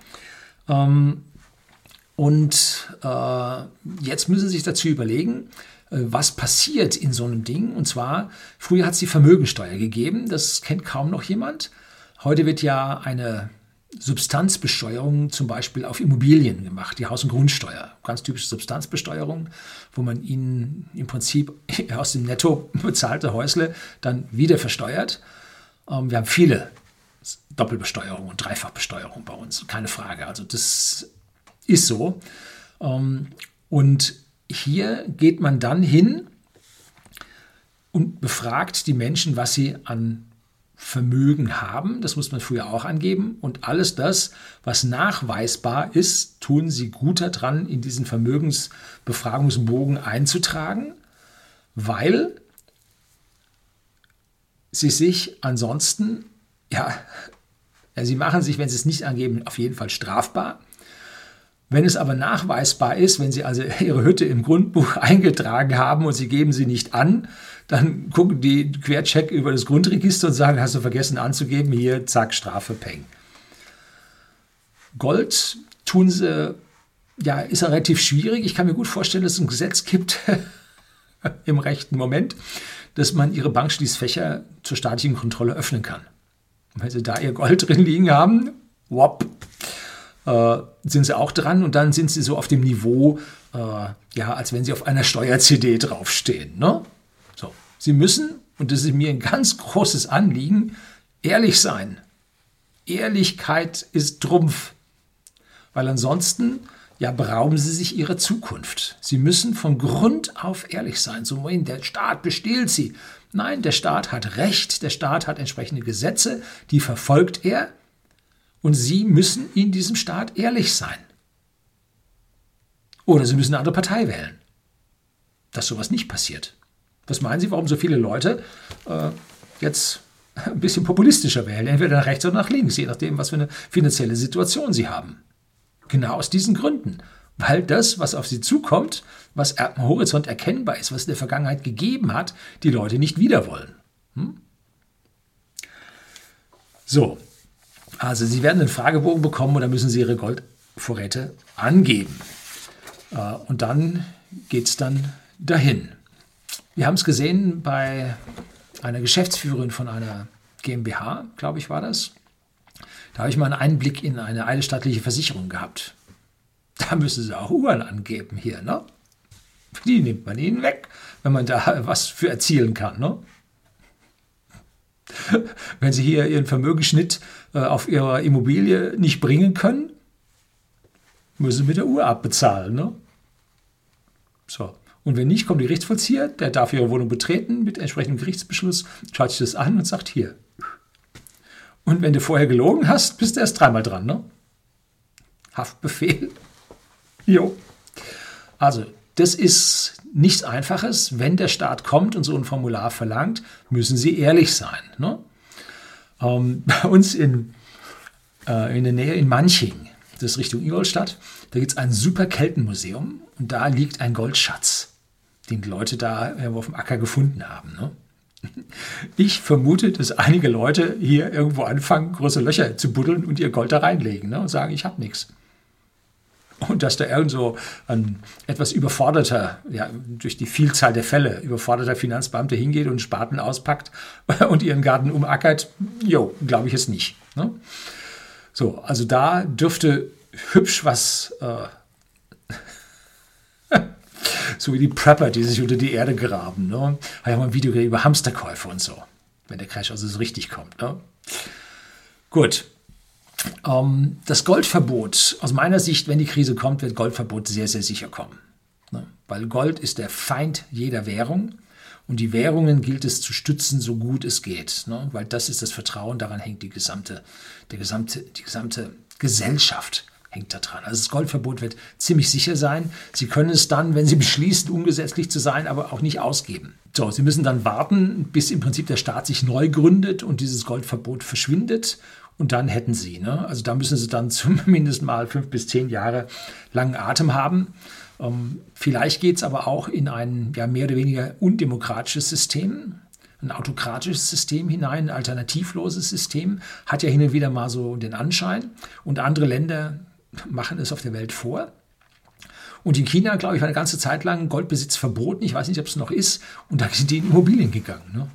Ähm, und äh, jetzt müssen Sie sich dazu überlegen, äh, was passiert in so einem Ding. Und zwar, früher hat es die Vermögensteuer gegeben, das kennt kaum noch jemand. Heute wird ja eine Substanzbesteuerung zum Beispiel auf Immobilien gemacht, die Haus- und Grundsteuer. Ganz typische Substanzbesteuerung, wo man ihnen im Prinzip aus dem Netto bezahlte Häusle dann wieder versteuert. Ähm, wir haben viele Doppelbesteuerung und Dreifachbesteuerung bei uns, keine Frage. Also das ist so. Ähm, und hier geht man dann hin und befragt die Menschen, was sie an Vermögen haben, das muss man früher auch angeben, und alles das, was nachweisbar ist, tun sie gut daran, in diesen Vermögensbefragungsbogen einzutragen, weil sie sich ansonsten, ja, ja, sie machen sich, wenn sie es nicht angeben, auf jeden Fall strafbar. Wenn es aber nachweisbar ist, wenn Sie also Ihre Hütte im Grundbuch eingetragen haben und Sie geben sie nicht an, dann gucken die Quercheck über das Grundregister und sagen, hast du vergessen anzugeben, hier, zack, Strafe, Peng. Gold tun sie, ja, ist relativ schwierig. Ich kann mir gut vorstellen, dass es ein Gesetz gibt im rechten Moment, dass man ihre Bankschließfächer zur staatlichen Kontrolle öffnen kann. Und wenn sie da ihr Gold drin liegen haben, wop, äh, sind sie auch dran und dann sind sie so auf dem Niveau, äh, ja, als wenn sie auf einer Steuer-CD draufstehen. Ne? So. Sie müssen, und das ist mir ein ganz großes Anliegen, ehrlich sein. Ehrlichkeit ist Trumpf. Weil ansonsten ja, berauben sie sich ihrer Zukunft. Sie müssen von Grund auf ehrlich sein. So, der Staat bestiehlt sie. Nein, der Staat hat Recht, der Staat hat entsprechende Gesetze, die verfolgt er und Sie müssen in diesem Staat ehrlich sein. Oder Sie müssen eine andere Partei wählen, dass sowas nicht passiert. Was meinen Sie, warum so viele Leute äh, jetzt ein bisschen populistischer wählen, entweder nach rechts oder nach links, je nachdem, was für eine finanzielle Situation sie haben? Genau aus diesen Gründen. Weil das, was auf sie zukommt, was am Horizont erkennbar ist, was es in der Vergangenheit gegeben hat, die Leute nicht wieder wollen. Hm? So, also Sie werden einen Fragebogen bekommen und dann müssen Sie Ihre Goldvorräte angeben. Äh, und dann geht es dann dahin. Wir haben es gesehen bei einer Geschäftsführerin von einer GmbH, glaube ich, war das. Da habe ich mal einen Einblick in eine eidesstattliche Versicherung gehabt. Da müssen Sie auch Uhren angeben hier, ne? Die nimmt man Ihnen weg, wenn man da was für erzielen kann, ne? Wenn Sie hier Ihren Vermögensschnitt auf Ihrer Immobilie nicht bringen können, müssen Sie mit der Uhr abbezahlen. Ne? So. Und wenn nicht, kommt der Gerichtsvollzieher, der darf Ihre Wohnung betreten mit entsprechendem Gerichtsbeschluss, schaut sich das an und sagt hier. Und wenn du vorher gelogen hast, bist du erst dreimal dran. Ne? Haftbefehl. Jo. Also, das ist nichts Einfaches. Wenn der Staat kommt und so ein Formular verlangt, müssen Sie ehrlich sein. Ne? Ähm, bei uns in, äh, in der Nähe in Manching, das ist Richtung Ingolstadt, da gibt es ein super Keltenmuseum und da liegt ein Goldschatz, den die Leute da irgendwo auf dem Acker gefunden haben. Ne? Ich vermute, dass einige Leute hier irgendwo anfangen, große Löcher zu buddeln und ihr Gold da reinlegen ne? und sagen, ich habe nichts und dass da irgend so ein etwas überforderter, ja, durch die Vielzahl der Fälle, überforderter Finanzbeamte hingeht und Spaten auspackt und ihren Garten umackert, jo, glaube ich es nicht. Ne? So, also da dürfte hübsch was, äh, so wie die Prepper, die sich unter die Erde graben. Ne? Habe ja mal ein Video über Hamsterkäufe und so, wenn der Crash also so richtig kommt. Ne? Gut, ähm, das Goldverbot, aus meiner Sicht, wenn die Krise kommt, wird Goldverbot sehr, sehr sicher kommen. Ne? Weil Gold ist der Feind jeder Währung und die Währungen gilt es zu stützen, so gut es geht. Ne? Weil das ist das Vertrauen, daran hängt die gesamte, der gesamte, die gesamte Gesellschaft hängt da dran. Also das Goldverbot wird ziemlich sicher sein. Sie können es dann, wenn Sie beschließen, ungesetzlich zu sein, aber auch nicht ausgeben. So, Sie müssen dann warten, bis im Prinzip der Staat sich neu gründet und dieses Goldverbot verschwindet und dann hätten sie. Ne? Also da müssen sie dann zumindest mal fünf bis zehn Jahre langen Atem haben. Ähm, vielleicht geht es aber auch in ein ja, mehr oder weniger undemokratisches System, ein autokratisches System hinein, ein alternativloses System, hat ja hin und wieder mal so den Anschein. Und andere Länder machen es auf der Welt vor. Und in China, glaube ich, war eine ganze Zeit lang Goldbesitz verboten. Ich weiß nicht, ob es noch ist. Und da sind die in Immobilien gegangen. Ne?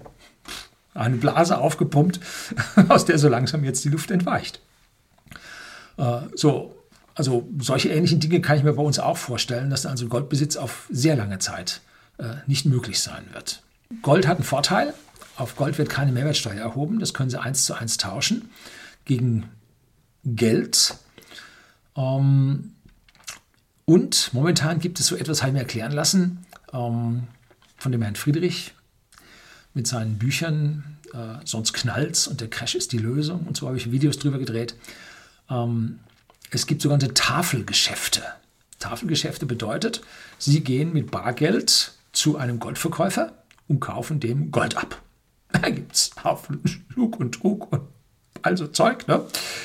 Eine Blase aufgepumpt, aus der so langsam jetzt die Luft entweicht. Äh, so, also solche ähnlichen Dinge kann ich mir bei uns auch vorstellen, dass also Goldbesitz auf sehr lange Zeit äh, nicht möglich sein wird. Gold hat einen Vorteil. Auf Gold wird keine Mehrwertsteuer erhoben. Das können Sie eins zu eins tauschen gegen Geld. Ähm, und momentan gibt es so etwas, habe ich mir erklären lassen, ähm, von dem Herrn Friedrich, mit seinen Büchern, äh, sonst knallt's und der Crash ist die Lösung. Und so habe ich Videos drüber gedreht. Ähm, es gibt sogenannte Tafelgeschäfte. Tafelgeschäfte bedeutet, Sie gehen mit Bargeld zu einem Goldverkäufer und kaufen dem Gold ab. Da gibt es Haufen Schug und Trug und also Zeug. Ne?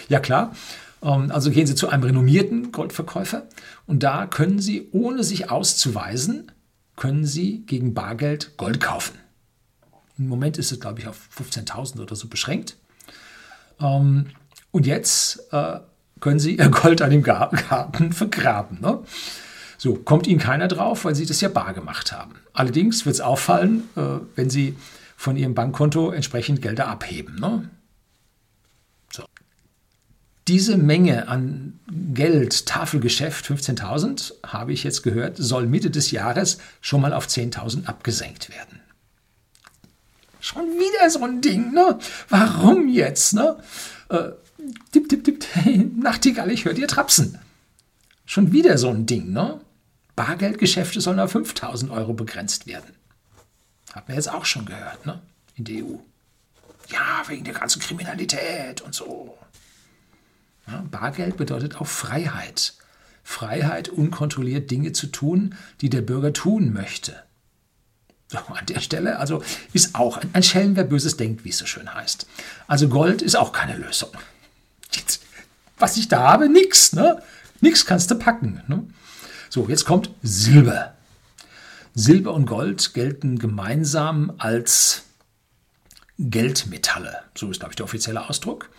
Ja klar. Ähm, also gehen Sie zu einem renommierten Goldverkäufer und da können Sie, ohne sich auszuweisen, können Sie gegen Bargeld Gold kaufen. Im Moment ist es, glaube ich, auf 15.000 oder so beschränkt. Ähm, und jetzt äh, können Sie Ihr Gold an dem Garten vergraben. Ne? So, kommt Ihnen keiner drauf, weil Sie das ja bar gemacht haben. Allerdings wird es auffallen, äh, wenn Sie von Ihrem Bankkonto entsprechend Gelder abheben. Ne? So. Diese Menge an Geld, Tafelgeschäft, 15.000, habe ich jetzt gehört, soll Mitte des Jahres schon mal auf 10.000 abgesenkt werden. Schon wieder so ein Ding, ne? Warum jetzt, ne? Äh, tipp, tipp, tipp, Nachtigall, ich höre dir trapsen. Schon wieder so ein Ding, ne? Bargeldgeschäfte sollen auf 5000 Euro begrenzt werden. Hat man jetzt auch schon gehört, ne? In der EU. Ja, wegen der ganzen Kriminalität und so. Ja, Bargeld bedeutet auch Freiheit. Freiheit, unkontrolliert Dinge zu tun, die der Bürger tun möchte. An der Stelle, also ist auch ein, ein Schelm, wer Böses denkt, wie es so schön heißt. Also Gold ist auch keine Lösung. Jetzt, was ich da habe, nix, ne? Nix kannst du packen. Ne? So, jetzt kommt Silber. Silber und Gold gelten gemeinsam als Geldmetalle. So ist, glaube ich, der offizielle Ausdruck.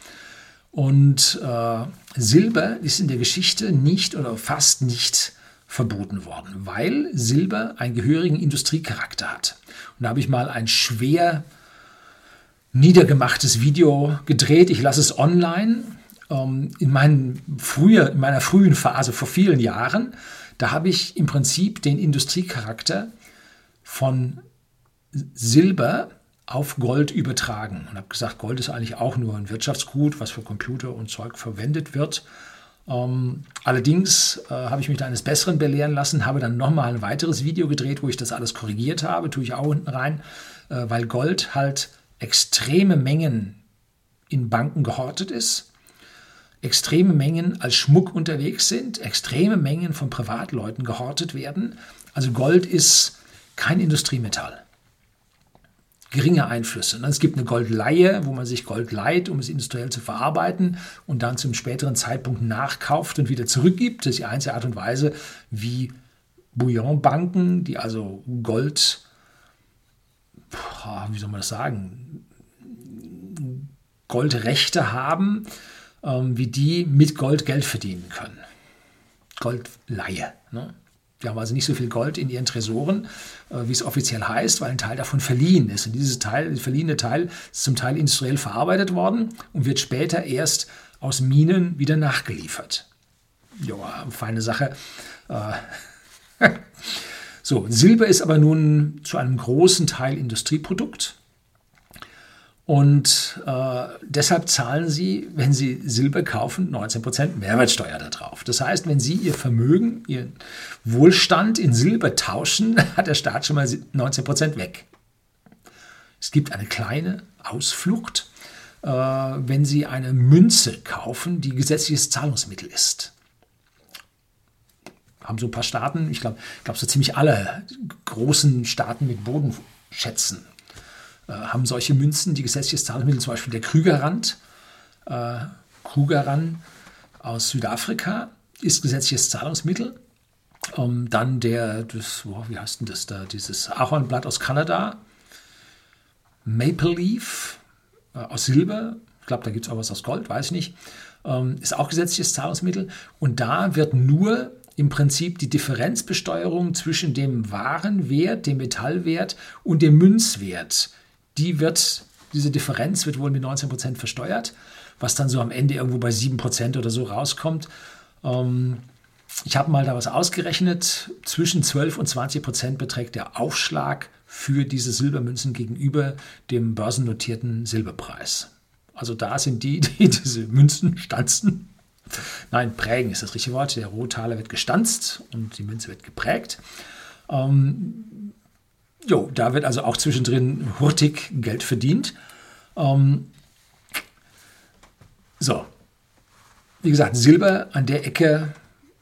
Und äh, Silber ist in der Geschichte nicht oder fast nicht verboten worden, weil Silber einen gehörigen Industriecharakter hat. Und da habe ich mal ein schwer niedergemachtes Video gedreht. Ich lasse es online. Ähm, in, meinen früher, in meiner frühen Phase vor vielen Jahren, da habe ich im Prinzip den Industriecharakter von Silber auf Gold übertragen und habe gesagt, Gold ist eigentlich auch nur ein Wirtschaftsgut, was für Computer und Zeug verwendet wird. Ähm, allerdings äh, habe ich mich da eines Besseren belehren lassen, habe dann nochmal ein weiteres Video gedreht, wo ich das alles korrigiert habe, tue ich auch unten rein, äh, weil Gold halt extreme Mengen in Banken gehortet ist, extreme Mengen als Schmuck unterwegs sind, extreme Mengen von Privatleuten gehortet werden. Also Gold ist kein Industriemetall geringe Einflüsse. Es gibt eine Goldleihe, wo man sich Gold leiht, um es industriell zu verarbeiten und dann zum späteren Zeitpunkt nachkauft und wieder zurückgibt. Das ist die einzige Art und Weise, wie Bouillonbanken, die also Gold, wie soll man das sagen, Goldrechte haben, ähm, wie die mit Gold Geld verdienen können. Goldleihe. Ne? Die haben also nicht so viel Gold in ihren Tresoren, äh, wie es offiziell heißt, weil ein Teil davon verliehen ist. Und dieses Teil, der verliehene Teil ist zum Teil industriell verarbeitet worden und wird später erst aus Minen wieder nachgeliefert. Ja, feine Sache. Äh, so, Silber ist aber nun zu einem großen Teil Industrieprodukt. Und äh, deshalb zahlen Sie, wenn Sie Silber kaufen, 19% Mehrwertsteuer darauf. Das heißt, wenn Sie Ihr Vermögen, Ihren Wohlstand in Silber tauschen, hat der Staat schon mal 19% weg. Es gibt eine kleine Ausflucht, äh, wenn Sie eine Münze kaufen, die gesetzliches Zahlungsmittel ist. Haben so ein paar Staaten, ich glaube, glaub so ziemlich alle großen Staaten mit Bodenschätzen haben solche Münzen, die gesetzliches Zahlungsmittel, zum Beispiel der Krügerrand, äh, Krugerrand aus Südafrika ist gesetzliches Zahlungsmittel. Ähm, dann der, das, oh, wie heißt denn das da, dieses Ahornblatt aus Kanada, Maple Leaf äh, aus Silber, ich glaube, da gibt es auch was aus Gold, weiß ich nicht, ähm, ist auch gesetzliches Zahlungsmittel. Und da wird nur im Prinzip die Differenzbesteuerung zwischen dem Warenwert, dem Metallwert und dem Münzwert die wird, diese Differenz wird wohl mit 19 Prozent versteuert, was dann so am Ende irgendwo bei 7 Prozent oder so rauskommt. Ähm, ich habe mal da was ausgerechnet. Zwischen 12 und 20 Prozent beträgt der Aufschlag für diese Silbermünzen gegenüber dem börsennotierten Silberpreis. Also da sind die, die diese Münzen stanzen. Nein, prägen ist das richtige Wort. Der Rohtaler wird gestanzt und die Münze wird geprägt. Ähm, Jo, da wird also auch zwischendrin hurtig Geld verdient. Ähm, so, wie gesagt, Silber an der Ecke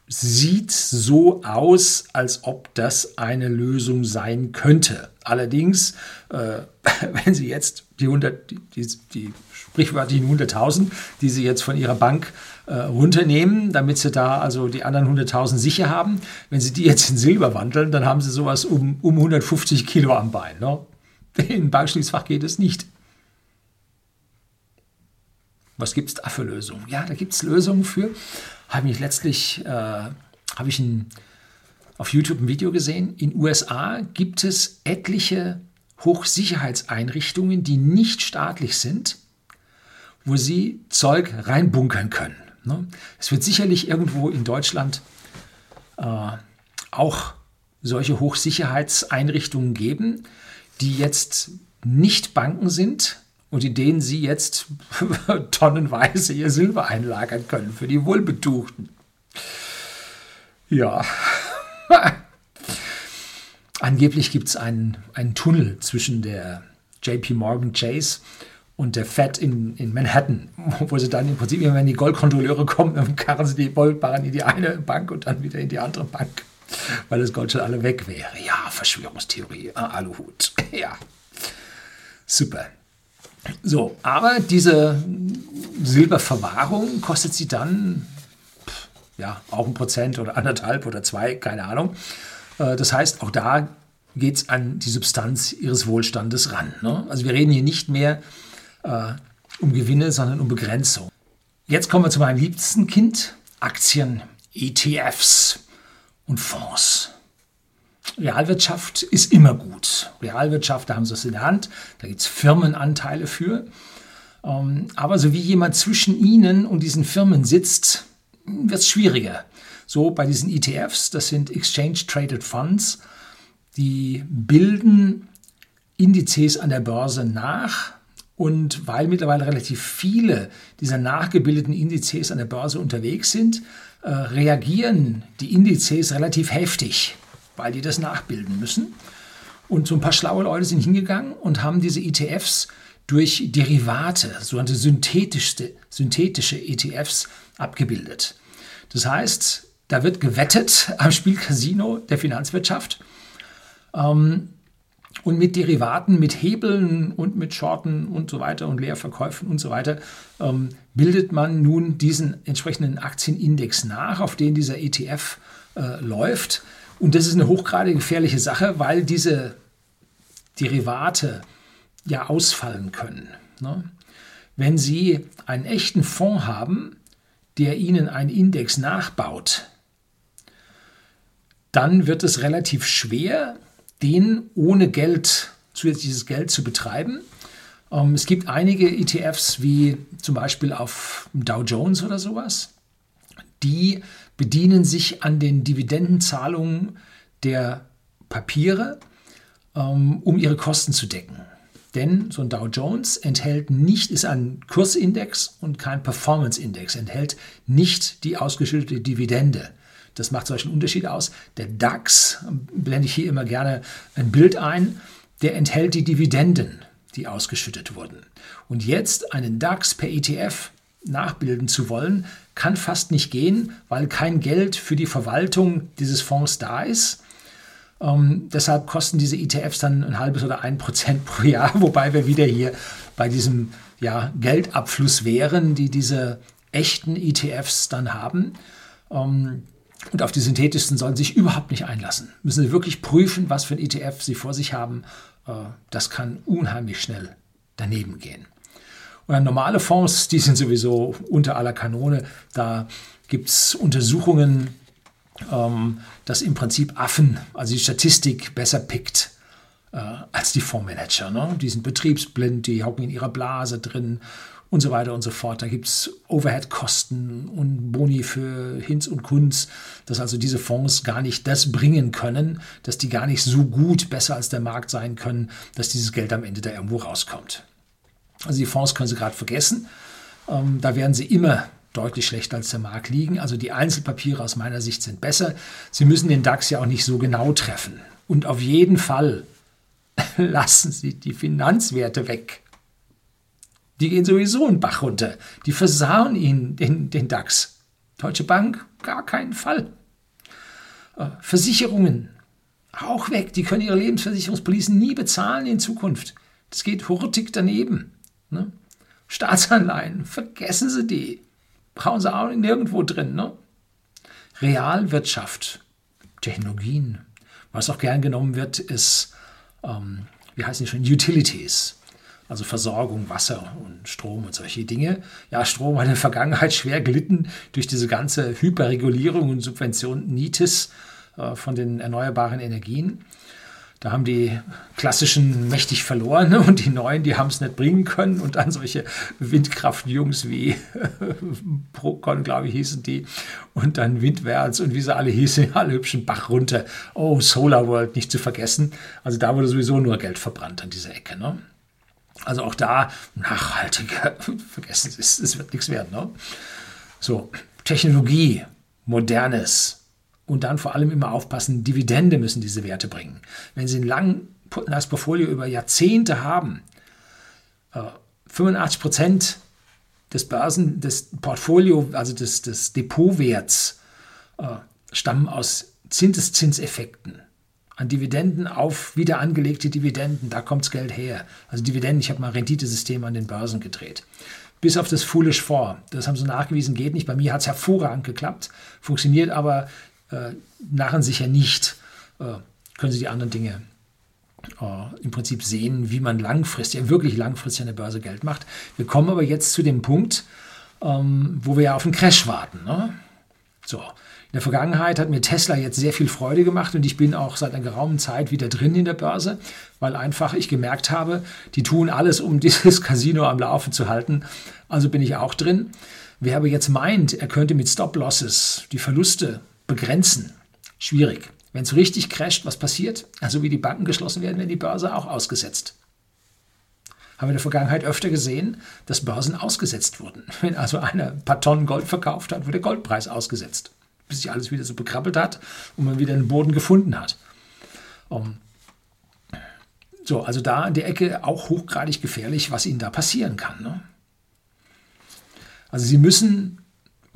sieht so aus, als ob das eine Lösung sein könnte. Allerdings, äh, wenn Sie jetzt die, 100, die, die, die sprichwörtlichen 100.000, die Sie jetzt von Ihrer Bank äh, runternehmen, damit Sie da also die anderen 100.000 sicher haben, wenn Sie die jetzt in Silber wandeln, dann haben Sie sowas um, um 150 Kilo am Bein. Ne? Im Bankschließfach geht es nicht. Was gibt es da für Lösungen? Ja, da gibt es Lösungen für. Habe ich letztlich, äh, habe ich ein, auf YouTube ein Video gesehen. In USA gibt es etliche Hochsicherheitseinrichtungen, die nicht staatlich sind, wo sie Zeug reinbunkern können. Ne? Es wird sicherlich irgendwo in Deutschland äh, auch solche Hochsicherheitseinrichtungen geben, die jetzt nicht Banken sind, und in denen sie jetzt tonnenweise ihr Silber einlagern können für die Wohlbetuchten. Ja. Angeblich gibt es einen, einen Tunnel zwischen der JP Morgan Chase und der Fed in, in Manhattan, wo sie dann im Prinzip, wenn die Goldkontrolleure kommen, karren sie die Goldbarren in die eine Bank und dann wieder in die andere Bank, weil das Gold schon alle weg wäre. Ja, Verschwörungstheorie, ah, Aluhut. Ja, super. So, aber diese Silberverwahrung kostet sie dann ja auch ein Prozent oder anderthalb oder zwei, keine Ahnung. Äh, das heißt, auch da geht es an die Substanz ihres Wohlstandes ran. Ne? Also wir reden hier nicht mehr äh, um Gewinne, sondern um Begrenzung. Jetzt kommen wir zu meinem liebsten Kind, Aktien, ETFs und Fonds. Realwirtschaft ist immer gut. Realwirtschaft, da haben sie es in der Hand, da gibt es Firmenanteile für. Ähm, aber so wie jemand zwischen ihnen und diesen Firmen sitzt, wird es schwieriger. So bei diesen ETFs, das sind Exchange Traded Funds, die bilden Indizes an der Börse nach. Und weil mittlerweile relativ viele dieser nachgebildeten Indizes an der Börse unterwegs sind, äh, reagieren die Indizes relativ heftig weil die das nachbilden müssen. Und so ein paar schlaue Leute sind hingegangen und haben diese ETFs durch Derivate, sogenannte synthetische, synthetische ETFs, abgebildet. Das heißt, da wird gewettet am Spielcasino der Finanzwirtschaft. Ähm, und mit Derivaten, mit Hebeln und mit Shorten und so weiter und Leerverkäufen und so weiter ähm, bildet man nun diesen entsprechenden Aktienindex nach, auf den dieser ETF äh, läuft. Und das ist eine hochgradig gefährliche Sache, weil diese Derivate ja ausfallen können. Ne? Wenn Sie einen echten Fonds haben, der Ihnen einen Index nachbaut, dann wird es relativ schwer, den ohne Geld, zusätzliches Geld zu betreiben. Ähm, es gibt einige ETFs, wie zum Beispiel auf Dow Jones oder sowas, die bedienen sich an den Dividendenzahlungen der Papiere, ähm, um ihre Kosten zu decken. Denn so ein Dow Jones enthält nicht, ist ein Kursindex und kein Performance-Index, enthält nicht die ausgeschüttete Dividende. Das macht einen Unterschied aus. Der DAX, blende ich hier immer gerne ein Bild ein, der enthält die Dividenden, die ausgeschüttet wurden. Und jetzt einen DAX per ETF nachbilden zu wollen, kann fast nicht gehen, weil kein Geld für die Verwaltung dieses Fonds da ist. Ähm, deshalb kosten diese ETFs dann ein halbes oder ein Prozent pro Jahr, wobei wir wieder hier bei diesem ja, Geldabfluss wären, die diese echten ETFs dann haben. Ähm, und auf die synthetischen sollen sich überhaupt nicht einlassen. Müssen sie wirklich prüfen, was für ein ETF sie vor sich haben. Äh, das kann unheimlich schnell daneben gehen. Und normale Fonds, die sind sowieso unter aller Kanone. Da gibt es Untersuchungen, ähm, dass im Prinzip Affen, also die Statistik, besser pickt äh, als die Fondsmanager. Ne? Die sind betriebsblind, die hocken in ihrer Blase drin und so weiter und so fort. Da gibt es Overhead-Kosten und Boni für Hinz und Kunz, dass also diese Fonds gar nicht das bringen können, dass die gar nicht so gut besser als der Markt sein können, dass dieses Geld am Ende da irgendwo rauskommt. Also die Fonds können Sie gerade vergessen. Ähm, da werden sie immer deutlich schlechter als der Markt liegen. Also die Einzelpapiere aus meiner Sicht sind besser. Sie müssen den DAX ja auch nicht so genau treffen. Und auf jeden Fall lassen Sie die Finanzwerte weg. Die gehen sowieso einen Bach runter. Die versauen ihnen den, den DAX. Deutsche Bank, gar keinen Fall. Äh, Versicherungen, auch weg. Die können ihre Lebensversicherungspolicen nie bezahlen in Zukunft. Das geht hurtig daneben. Ne? Staatsanleihen, vergessen Sie die. Brauchen Sie auch nirgendwo drin. Ne? Realwirtschaft, Technologien. Was auch gern genommen wird, ist, ähm, wie heißen die schon, Utilities also Versorgung, Wasser und Strom und solche Dinge. Ja, Strom hat in der Vergangenheit schwer gelitten durch diese ganze Hyperregulierung und Subvention NITIS äh, von den erneuerbaren Energien. Da haben die klassischen mächtig verloren und die neuen, die haben es nicht bringen können. Und dann solche Windkraftjungs wie Procon, glaube ich, hießen die. Und dann Windwärts und wie sie alle hießen, alle hübschen Bach runter. Oh, Solar World nicht zu vergessen. Also da wurde sowieso nur Geld verbrannt an dieser Ecke. Ne? Also auch da nachhaltiger, vergessen Sie es, es wird nichts werden. Ne? So, Technologie, Modernes und dann vor allem immer aufpassen, Dividende müssen diese Werte bringen. Wenn Sie ein langes Portfolio über Jahrzehnte haben, 85 äh, Prozent des Börsen, des Portfolio, also des, des Depotwerts, äh, stammen aus Zinseszinseffekten an Dividenden auf wieder angelegte Dividenden, da kommt das Geld her. Also Dividenden, ich habe mal Renditesysteme an den Börsen gedreht. Bis auf das Foolish 4, das haben sie nachgewiesen, geht nicht. Bei mir hat es hervorragend geklappt, funktioniert aber äh, nachher sicher nicht. Äh, können Sie die anderen Dinge äh, im Prinzip sehen, wie man langfristig, wirklich langfristig an der Börse Geld macht. Wir kommen aber jetzt zu dem Punkt, ähm, wo wir ja auf einen Crash warten. Ne? So, der Vergangenheit hat mir Tesla jetzt sehr viel Freude gemacht und ich bin auch seit einer geraumen Zeit wieder drin in der Börse, weil einfach ich gemerkt habe, die tun alles, um dieses Casino am Laufen zu halten. Also bin ich auch drin. Wer aber jetzt meint, er könnte mit Stop-Losses die Verluste begrenzen, schwierig. Wenn es richtig crasht, was passiert? Also wie die Banken geschlossen werden, wird die Börse auch ausgesetzt. Haben wir in der Vergangenheit öfter gesehen, dass Börsen ausgesetzt wurden. Wenn also einer ein paar Tonnen Gold verkauft hat, wird der Goldpreis ausgesetzt bis sich alles wieder so bekrabbelt hat und man wieder den Boden gefunden hat. Um, so, also da an der Ecke auch hochgradig gefährlich, was ihnen da passieren kann. Ne? Also sie müssen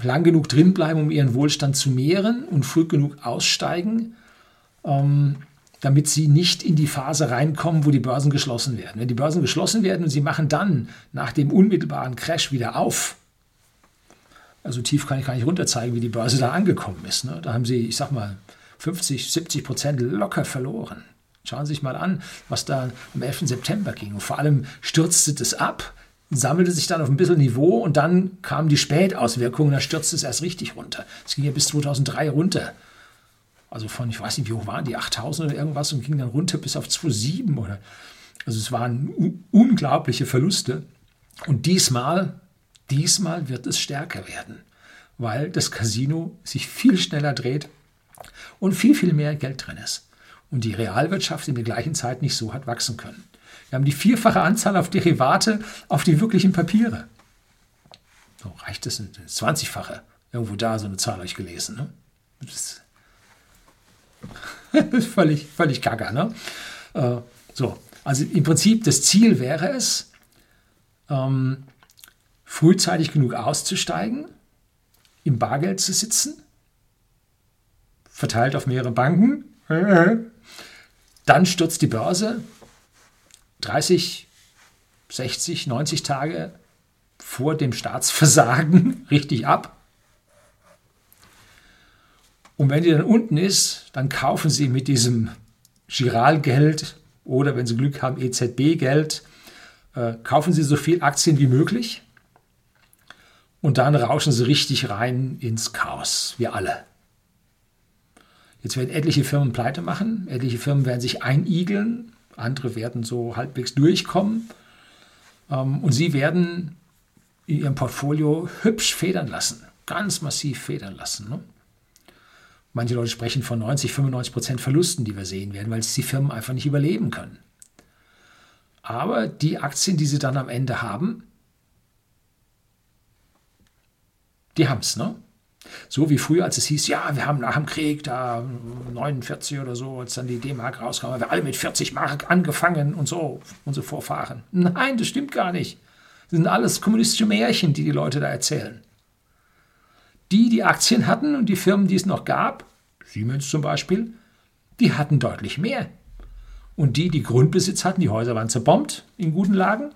lang genug drinbleiben, um ihren Wohlstand zu mehren und früh genug aussteigen, ähm, damit sie nicht in die Phase reinkommen, wo die Börsen geschlossen werden. Wenn die Börsen geschlossen werden und sie machen dann nach dem unmittelbaren Crash wieder auf, also tief kann ich gar nicht runterzeigen, wie die Börse da angekommen ist. Ne? Da haben sie, ich sag mal, 50, 70 Prozent locker verloren. Schauen Sie sich mal an, was da am 11. September ging. Und vor allem stürzte das ab, sammelte sich dann auf ein bisschen Niveau und dann kamen die Spätauswirkungen, da stürzte es erst richtig runter. Es ging ja bis 2003 runter. Also von, ich weiß nicht, wie hoch waren die, 8000 oder irgendwas und ging dann runter bis auf 2,7 oder. Also es waren unglaubliche Verluste. Und diesmal Diesmal wird es stärker werden, weil das Casino sich viel schneller dreht und viel, viel mehr Geld drin ist. Und die Realwirtschaft in der gleichen Zeit nicht so hat wachsen können. Wir haben die vierfache Anzahl auf Derivate auf die wirklichen Papiere. So reicht es, eine 20-fache. Irgendwo da so eine Zahl habe ich gelesen. Ne? Das ist völlig, völlig gaga. Ne? Äh, so, also im Prinzip das Ziel wäre es, ähm, frühzeitig genug auszusteigen, im Bargeld zu sitzen, verteilt auf mehrere Banken. Dann stürzt die Börse 30, 60, 90 Tage vor dem Staatsversagen richtig ab. Und wenn die dann unten ist, dann kaufen sie mit diesem Giralgeld oder wenn sie Glück haben, EZB-Geld, äh, kaufen sie so viel Aktien wie möglich und dann rauschen sie richtig rein ins Chaos, wir alle. Jetzt werden etliche Firmen pleite machen, etliche Firmen werden sich einigeln, andere werden so halbwegs durchkommen ähm, und sie werden in ihrem Portfolio hübsch federn lassen, ganz massiv federn lassen. Ne? Manche Leute sprechen von 90, 95 Prozent Verlusten, die wir sehen werden, weil es die Firmen einfach nicht überleben können. Aber die Aktien, die sie dann am Ende haben, Die haben es, ne? So wie früher, als es hieß, ja, wir haben nach dem Krieg, da 49 oder so, als dann die D-Mark rauskam, haben wir alle mit 40 Mark angefangen und so, unsere Vorfahren. Nein, das stimmt gar nicht. Das sind alles kommunistische Märchen, die die Leute da erzählen. Die, die Aktien hatten und die Firmen, die es noch gab, Siemens zum Beispiel, die hatten deutlich mehr. Und die, die Grundbesitz hatten, die Häuser waren zerbombt in guten Lagen,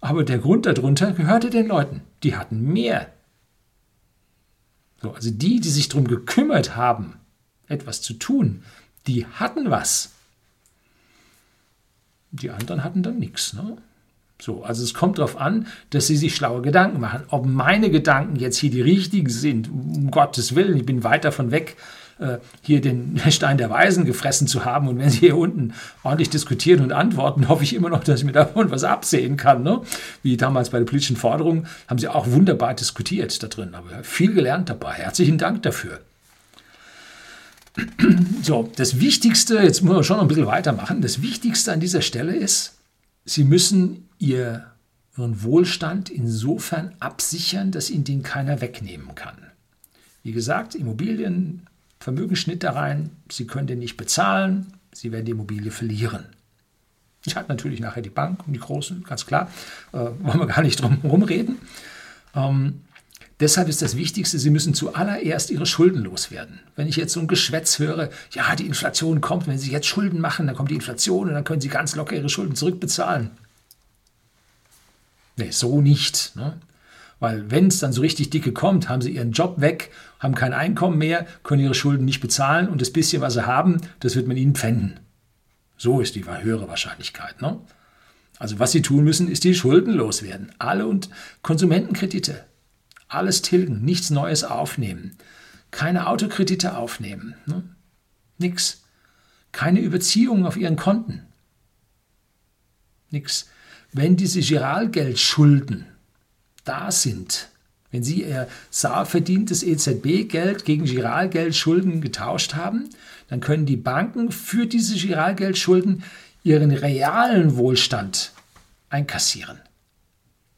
aber der Grund darunter gehörte den Leuten. Die hatten mehr. So, also die, die sich darum gekümmert haben, etwas zu tun, die hatten was. Die anderen hatten dann nichts. Ne? So, also es kommt darauf an, dass sie sich schlaue Gedanken machen. Ob meine Gedanken jetzt hier die richtigen sind, um Gottes Willen, ich bin weit davon weg, äh, hier den Stein der Weisen gefressen zu haben. Und wenn Sie hier unten ordentlich diskutieren und antworten, hoffe ich immer noch, dass ich mir davon was absehen kann. Ne? Wie damals bei der politischen Forderung haben Sie auch wunderbar diskutiert da drin. Aber viel gelernt dabei. Herzlichen Dank dafür. So, das Wichtigste, jetzt muss man schon noch ein bisschen weitermachen, das Wichtigste an dieser Stelle ist, Sie müssen Ihren Wohlstand insofern absichern, dass Ihnen den keiner wegnehmen kann. Wie gesagt, Immobilien, Vermögensschnitt da rein, Sie können den nicht bezahlen, Sie werden die Immobilie verlieren. Ich habe natürlich nachher die Bank und die Großen, ganz klar, äh, wollen wir gar nicht drum herum reden. Ähm, deshalb ist das Wichtigste, Sie müssen zuallererst Ihre Schulden loswerden. Wenn ich jetzt so ein Geschwätz höre, ja, die Inflation kommt, wenn Sie jetzt Schulden machen, dann kommt die Inflation und dann können Sie ganz locker Ihre Schulden zurückbezahlen. Nee, so nicht. Ne? Weil wenn es dann so richtig dicke kommt, haben sie ihren Job weg, haben kein Einkommen mehr, können ihre Schulden nicht bezahlen und das bisschen, was sie haben, das wird man ihnen pfänden. So ist die höhere Wahrscheinlichkeit. Ne? Also was sie tun müssen, ist die Schulden loswerden. Alle und Konsumentenkredite. Alles tilgen, nichts Neues aufnehmen. Keine Autokredite aufnehmen. Ne? Nix. Keine Überziehungen auf ihren Konten. Nix. Wenn diese Giralgeldschulden da sind. Wenn Sie Ihr SAR verdientes EZB-Geld gegen Giralgeldschulden getauscht haben, dann können die Banken für diese Giralgeldschulden ihren realen Wohlstand einkassieren.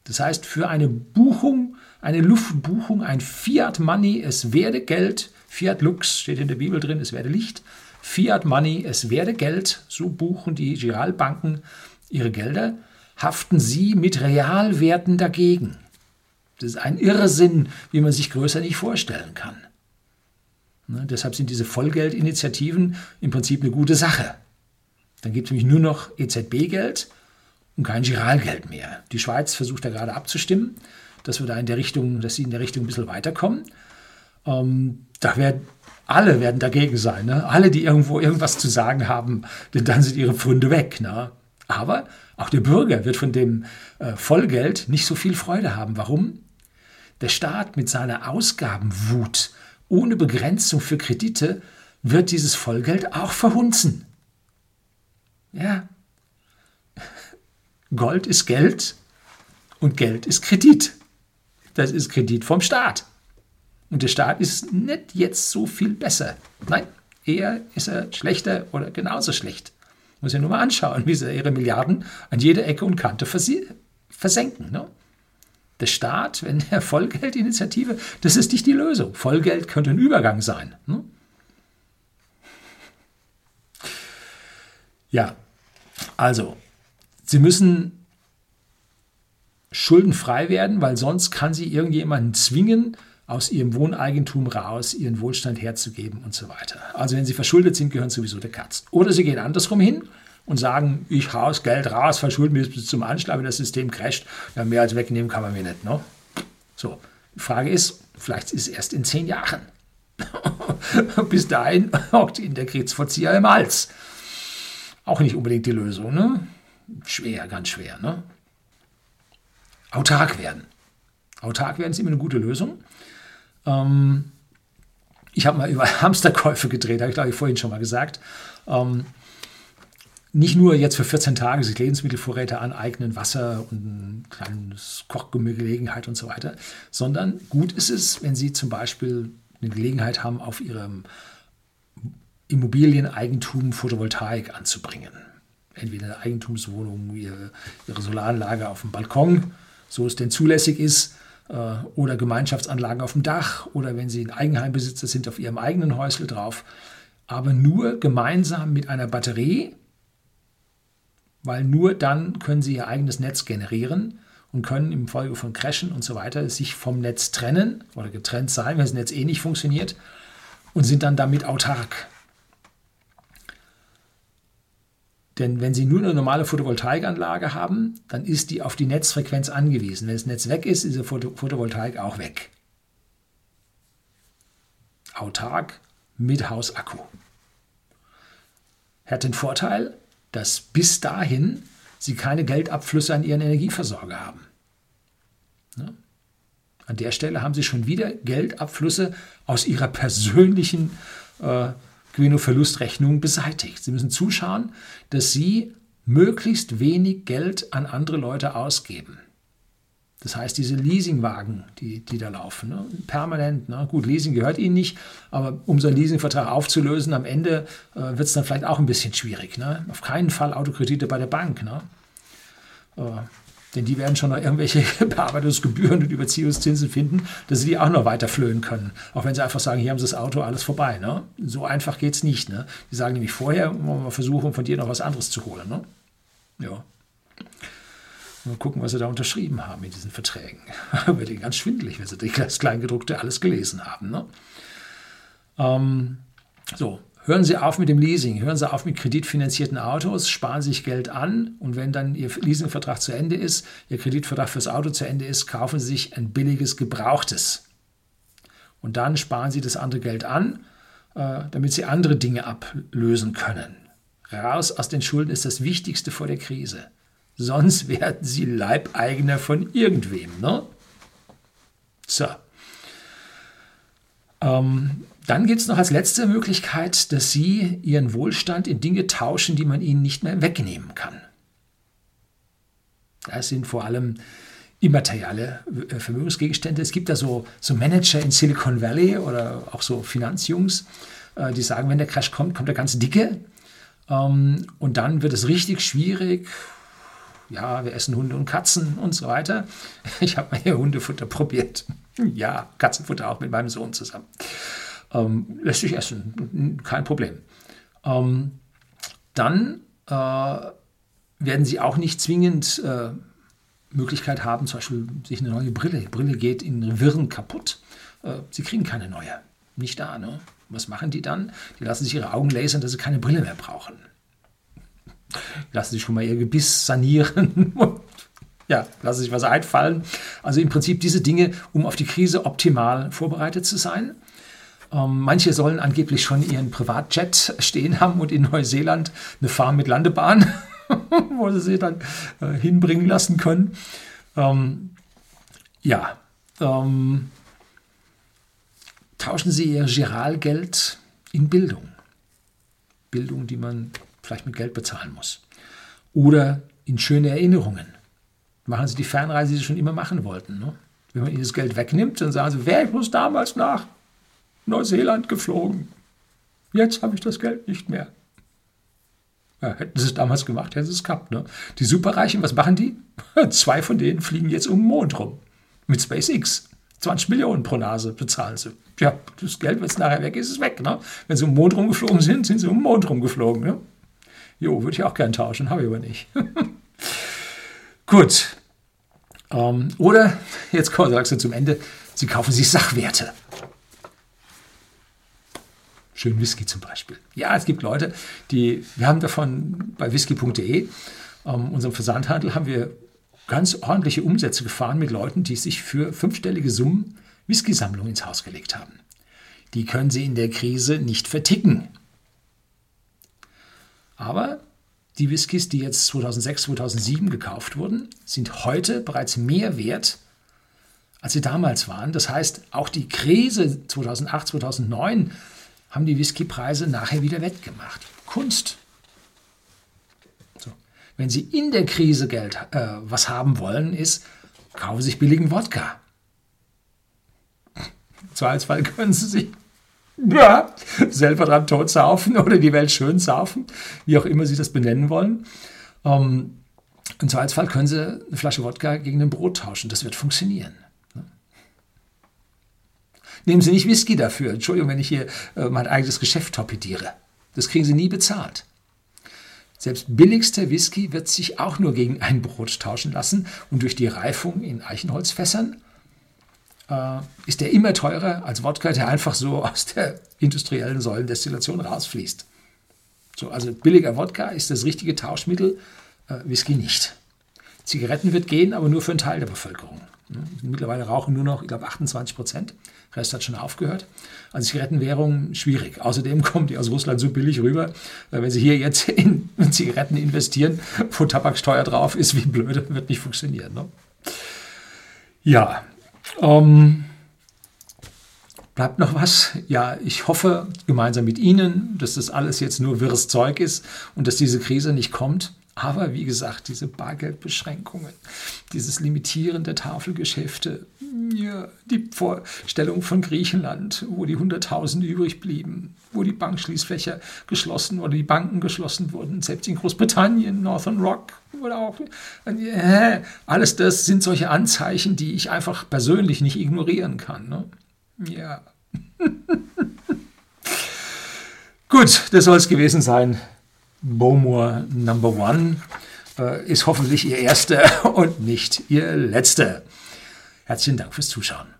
Das heißt, für eine Buchung, eine Luftbuchung, ein Fiat Money, es werde Geld, Fiat Lux steht in der Bibel drin, es werde Licht, Fiat Money, es werde Geld, so buchen die Giralbanken ihre Gelder, haften sie mit Realwerten dagegen. Das ist ein Irrsinn, wie man sich größer nicht vorstellen kann. Ne, deshalb sind diese Vollgeldinitiativen im Prinzip eine gute Sache. Dann gibt es nämlich nur noch EZB-Geld und kein Giralgeld mehr. Die Schweiz versucht da gerade abzustimmen, dass wir da in der Richtung, dass sie in der Richtung ein bisschen weiterkommen. Ähm, da werden alle werden dagegen sein. Ne? Alle, die irgendwo irgendwas zu sagen haben, denn dann sind ihre Pfründe weg. Ne? Aber auch der Bürger wird von dem äh, Vollgeld nicht so viel Freude haben. Warum? Der Staat mit seiner Ausgabenwut ohne Begrenzung für Kredite wird dieses Vollgeld auch verhunzen. Ja. Gold ist Geld und Geld ist Kredit. Das ist Kredit vom Staat. Und der Staat ist nicht jetzt so viel besser. Nein, eher ist er schlechter oder genauso schlecht. Muss ja nur mal anschauen, wie sie ihre Milliarden an jeder Ecke und Kante versenken. Ne? Der Staat, wenn der Vollgeldinitiative, das ist nicht die Lösung. Vollgeld könnte ein Übergang sein. Ne? Ja, also, Sie müssen schuldenfrei werden, weil sonst kann Sie irgendjemanden zwingen, aus ihrem Wohneigentum raus ihren Wohlstand herzugeben und so weiter. Also wenn sie verschuldet sind, gehören sowieso der Katz. Oder sie gehen andersrum hin und sagen, ich raus, Geld raus, verschulden mich bis zum Anschlag, wenn das System crasht. Ja, mehr als wegnehmen kann man mir nicht. Ne? So, die Frage ist, vielleicht ist es erst in zehn Jahren. bis dahin hockt Ihnen der Kriegsverzieher im Hals. Auch nicht unbedingt die Lösung. Ne? Schwer, ganz schwer. Ne? Autark werden. Autark werden ist immer eine gute Lösung. Ähm, ich habe mal über Hamsterkäufe gedreht, habe ich glaube ich vorhin schon mal gesagt. Ähm, nicht nur jetzt für 14 Tage sich Lebensmittelvorräte aneignen, Wasser und ein kleines Kochgelegenheit und so weiter, sondern gut ist es, wenn Sie zum Beispiel eine Gelegenheit haben, auf Ihrem Immobilieneigentum Photovoltaik anzubringen. Entweder eine Eigentumswohnung, Ihre, Ihre Solaranlage auf dem Balkon, so es denn zulässig ist, äh, oder Gemeinschaftsanlagen auf dem Dach oder wenn Sie ein Eigenheimbesitzer sind, auf Ihrem eigenen Häusle drauf. Aber nur gemeinsam mit einer Batterie weil nur dann können sie ihr eigenes Netz generieren und können im Folge von Crashen und so weiter sich vom Netz trennen oder getrennt sein, wenn das Netz eh nicht funktioniert und sind dann damit autark. Denn wenn Sie nur eine normale Photovoltaikanlage haben, dann ist die auf die Netzfrequenz angewiesen. Wenn das Netz weg ist, ist die Photovoltaik auch weg. Autark mit Hausakku. Hat den Vorteil, dass bis dahin Sie keine Geldabflüsse an Ihren Energieversorger haben. Ja? An der Stelle haben Sie schon wieder Geldabflüsse aus Ihrer persönlichen äh, Gewinn- und Verlustrechnung beseitigt. Sie müssen zuschauen, dass Sie möglichst wenig Geld an andere Leute ausgeben. Das heißt, diese Leasingwagen, die, die da laufen, ne, permanent, ne, gut, Leasing gehört Ihnen nicht, aber um so einen Leasingvertrag aufzulösen, am Ende äh, wird es dann vielleicht auch ein bisschen schwierig. Ne? Auf keinen Fall Autokredite bei der Bank. Ne? Äh, denn die werden schon noch irgendwelche Bearbeitungsgebühren und Überziehungszinsen finden, dass sie die auch noch weiter flöhen können. Auch wenn sie einfach sagen, hier haben sie das Auto, alles vorbei. Ne? So einfach geht es nicht. Ne? Die sagen nämlich vorher, wollen wir versuchen, von dir noch was anderes zu holen. Ne? Ja. Mal gucken, was sie da unterschrieben haben in diesen Verträgen. Wird ihnen ganz schwindelig, wenn sie das Kleingedruckte alles gelesen haben. Ne? Ähm, so, Hören Sie auf mit dem Leasing, hören Sie auf mit kreditfinanzierten Autos, sparen sich Geld an und wenn dann Ihr Leasingvertrag zu Ende ist, Ihr Kreditvertrag fürs Auto zu Ende ist, kaufen Sie sich ein billiges Gebrauchtes. Und dann sparen Sie das andere Geld an, äh, damit Sie andere Dinge ablösen können. Raus aus den Schulden ist das Wichtigste vor der Krise. Sonst werden Sie Leibeigner von irgendwem. Ne? So. Ähm, dann gibt es noch als letzte Möglichkeit, dass Sie Ihren Wohlstand in Dinge tauschen, die man Ihnen nicht mehr wegnehmen kann. Das sind vor allem immaterielle äh, Vermögensgegenstände. Es gibt da so, so Manager in Silicon Valley oder auch so Finanzjungs, äh, die sagen, wenn der Crash kommt, kommt der ganz dicke. Ähm, und dann wird es richtig schwierig. Ja, wir essen Hunde und Katzen und so weiter. Ich habe mal hier Hundefutter probiert. Ja, Katzenfutter auch mit meinem Sohn zusammen. Ähm, lässt sich essen, kein Problem. Ähm, dann äh, werden Sie auch nicht zwingend äh, Möglichkeit haben, zum Beispiel sich eine neue Brille. Die Brille geht in Wirren kaputt. Äh, Sie kriegen keine neue. Nicht da. Ne? Was machen die dann? Die lassen sich ihre Augen lasern, dass sie keine Brille mehr brauchen. Lassen sich schon mal ihr Gebiss sanieren. ja, lassen sich was einfallen. Also im Prinzip diese Dinge, um auf die Krise optimal vorbereitet zu sein. Ähm, manche sollen angeblich schon ihren Privatjet stehen haben und in Neuseeland eine Farm mit Landebahn, wo sie sie dann äh, hinbringen lassen können. Ähm, ja, ähm, tauschen Sie Ihr Giralgeld in Bildung. Bildung, die man vielleicht mit Geld bezahlen muss. Oder in schöne Erinnerungen. Machen Sie die Fernreise, die Sie schon immer machen wollten. Ne? Wenn man Ihnen das Geld wegnimmt, dann sagen Sie, wer ich muss damals nach Neuseeland geflogen. Jetzt habe ich das Geld nicht mehr. Ja, hätten sie es damals gemacht, hätten sie es gehabt. Ne? Die Superreichen, was machen die? Zwei von denen fliegen jetzt um den Mond rum. Mit SpaceX. 20 Millionen pro Nase bezahlen sie. Ja, das Geld, wenn es nachher weg ist, ist weg. Ne? Wenn sie um den Mond rumgeflogen sind, sind sie um den Mond rumgeflogen. Ne? Jo, würde ich auch gern tauschen, habe ich aber nicht. Gut. Ähm, oder, jetzt sagst du zum Ende, sie kaufen sich Sachwerte. Schön Whisky zum Beispiel. Ja, es gibt Leute, die, wir haben davon bei whisky.de, ähm, unserem Versandhandel, haben wir ganz ordentliche Umsätze gefahren mit Leuten, die sich für fünfstellige Summen Whisky-Sammlungen ins Haus gelegt haben. Die können sie in der Krise nicht verticken. Aber die Whiskys, die jetzt 2006, 2007 gekauft wurden, sind heute bereits mehr wert, als sie damals waren. Das heißt, auch die Krise 2008, 2009 haben die Whiskypreise nachher wieder wettgemacht. Kunst. So. Wenn Sie in der Krise Geld äh, was haben wollen, ist, kaufen Sie sich billigen Wodka. Im Zweifelsfall können Sie sich ja, selber dran tot saufen oder die Welt schön saufen, wie auch immer Sie das benennen wollen. Ähm, Im Zweifelsfall können Sie eine Flasche Wodka gegen ein Brot tauschen. Das wird funktionieren. Nehmen Sie nicht Whisky dafür. Entschuldigung, wenn ich hier äh, mein eigenes Geschäft torpediere. Das kriegen Sie nie bezahlt. Selbst billigster Whisky wird sich auch nur gegen ein Brot tauschen lassen und durch die Reifung in Eichenholzfässern äh, ist der immer teurer als Wodka, der einfach so aus der industriellen Säulendestillation rausfließt. So, also billiger Wodka ist das richtige Tauschmittel, äh, Whisky nicht. Zigaretten wird gehen, aber nur für einen Teil der Bevölkerung. Mittlerweile rauchen nur noch, ich glaube, 28 Prozent. Der Rest hat schon aufgehört. Also Zigarettenwährung schwierig. Außerdem kommen die aus Russland so billig rüber. Wenn sie hier jetzt in Zigaretten investieren, wo Tabaksteuer drauf ist, wie blöde, wird nicht funktionieren. Ne? Ja, ähm, bleibt noch was? Ja, ich hoffe gemeinsam mit Ihnen, dass das alles jetzt nur wirres Zeug ist und dass diese Krise nicht kommt. Aber wie gesagt, diese Bargeldbeschränkungen, dieses Limitieren der Tafelgeschäfte, ja, die Vorstellung von Griechenland, wo die Hunderttausende übrig blieben, wo die Bankschließfächer geschlossen oder die Banken geschlossen wurden, selbst in Großbritannien, Northern Rock oder auch äh, alles das sind solche Anzeichen, die ich einfach persönlich nicht ignorieren kann. Ne? Ja. Gut, das soll es gewesen sein. Bowmore Number One äh, ist hoffentlich Ihr erster und nicht Ihr letzter. Herzlichen Dank fürs Zuschauen.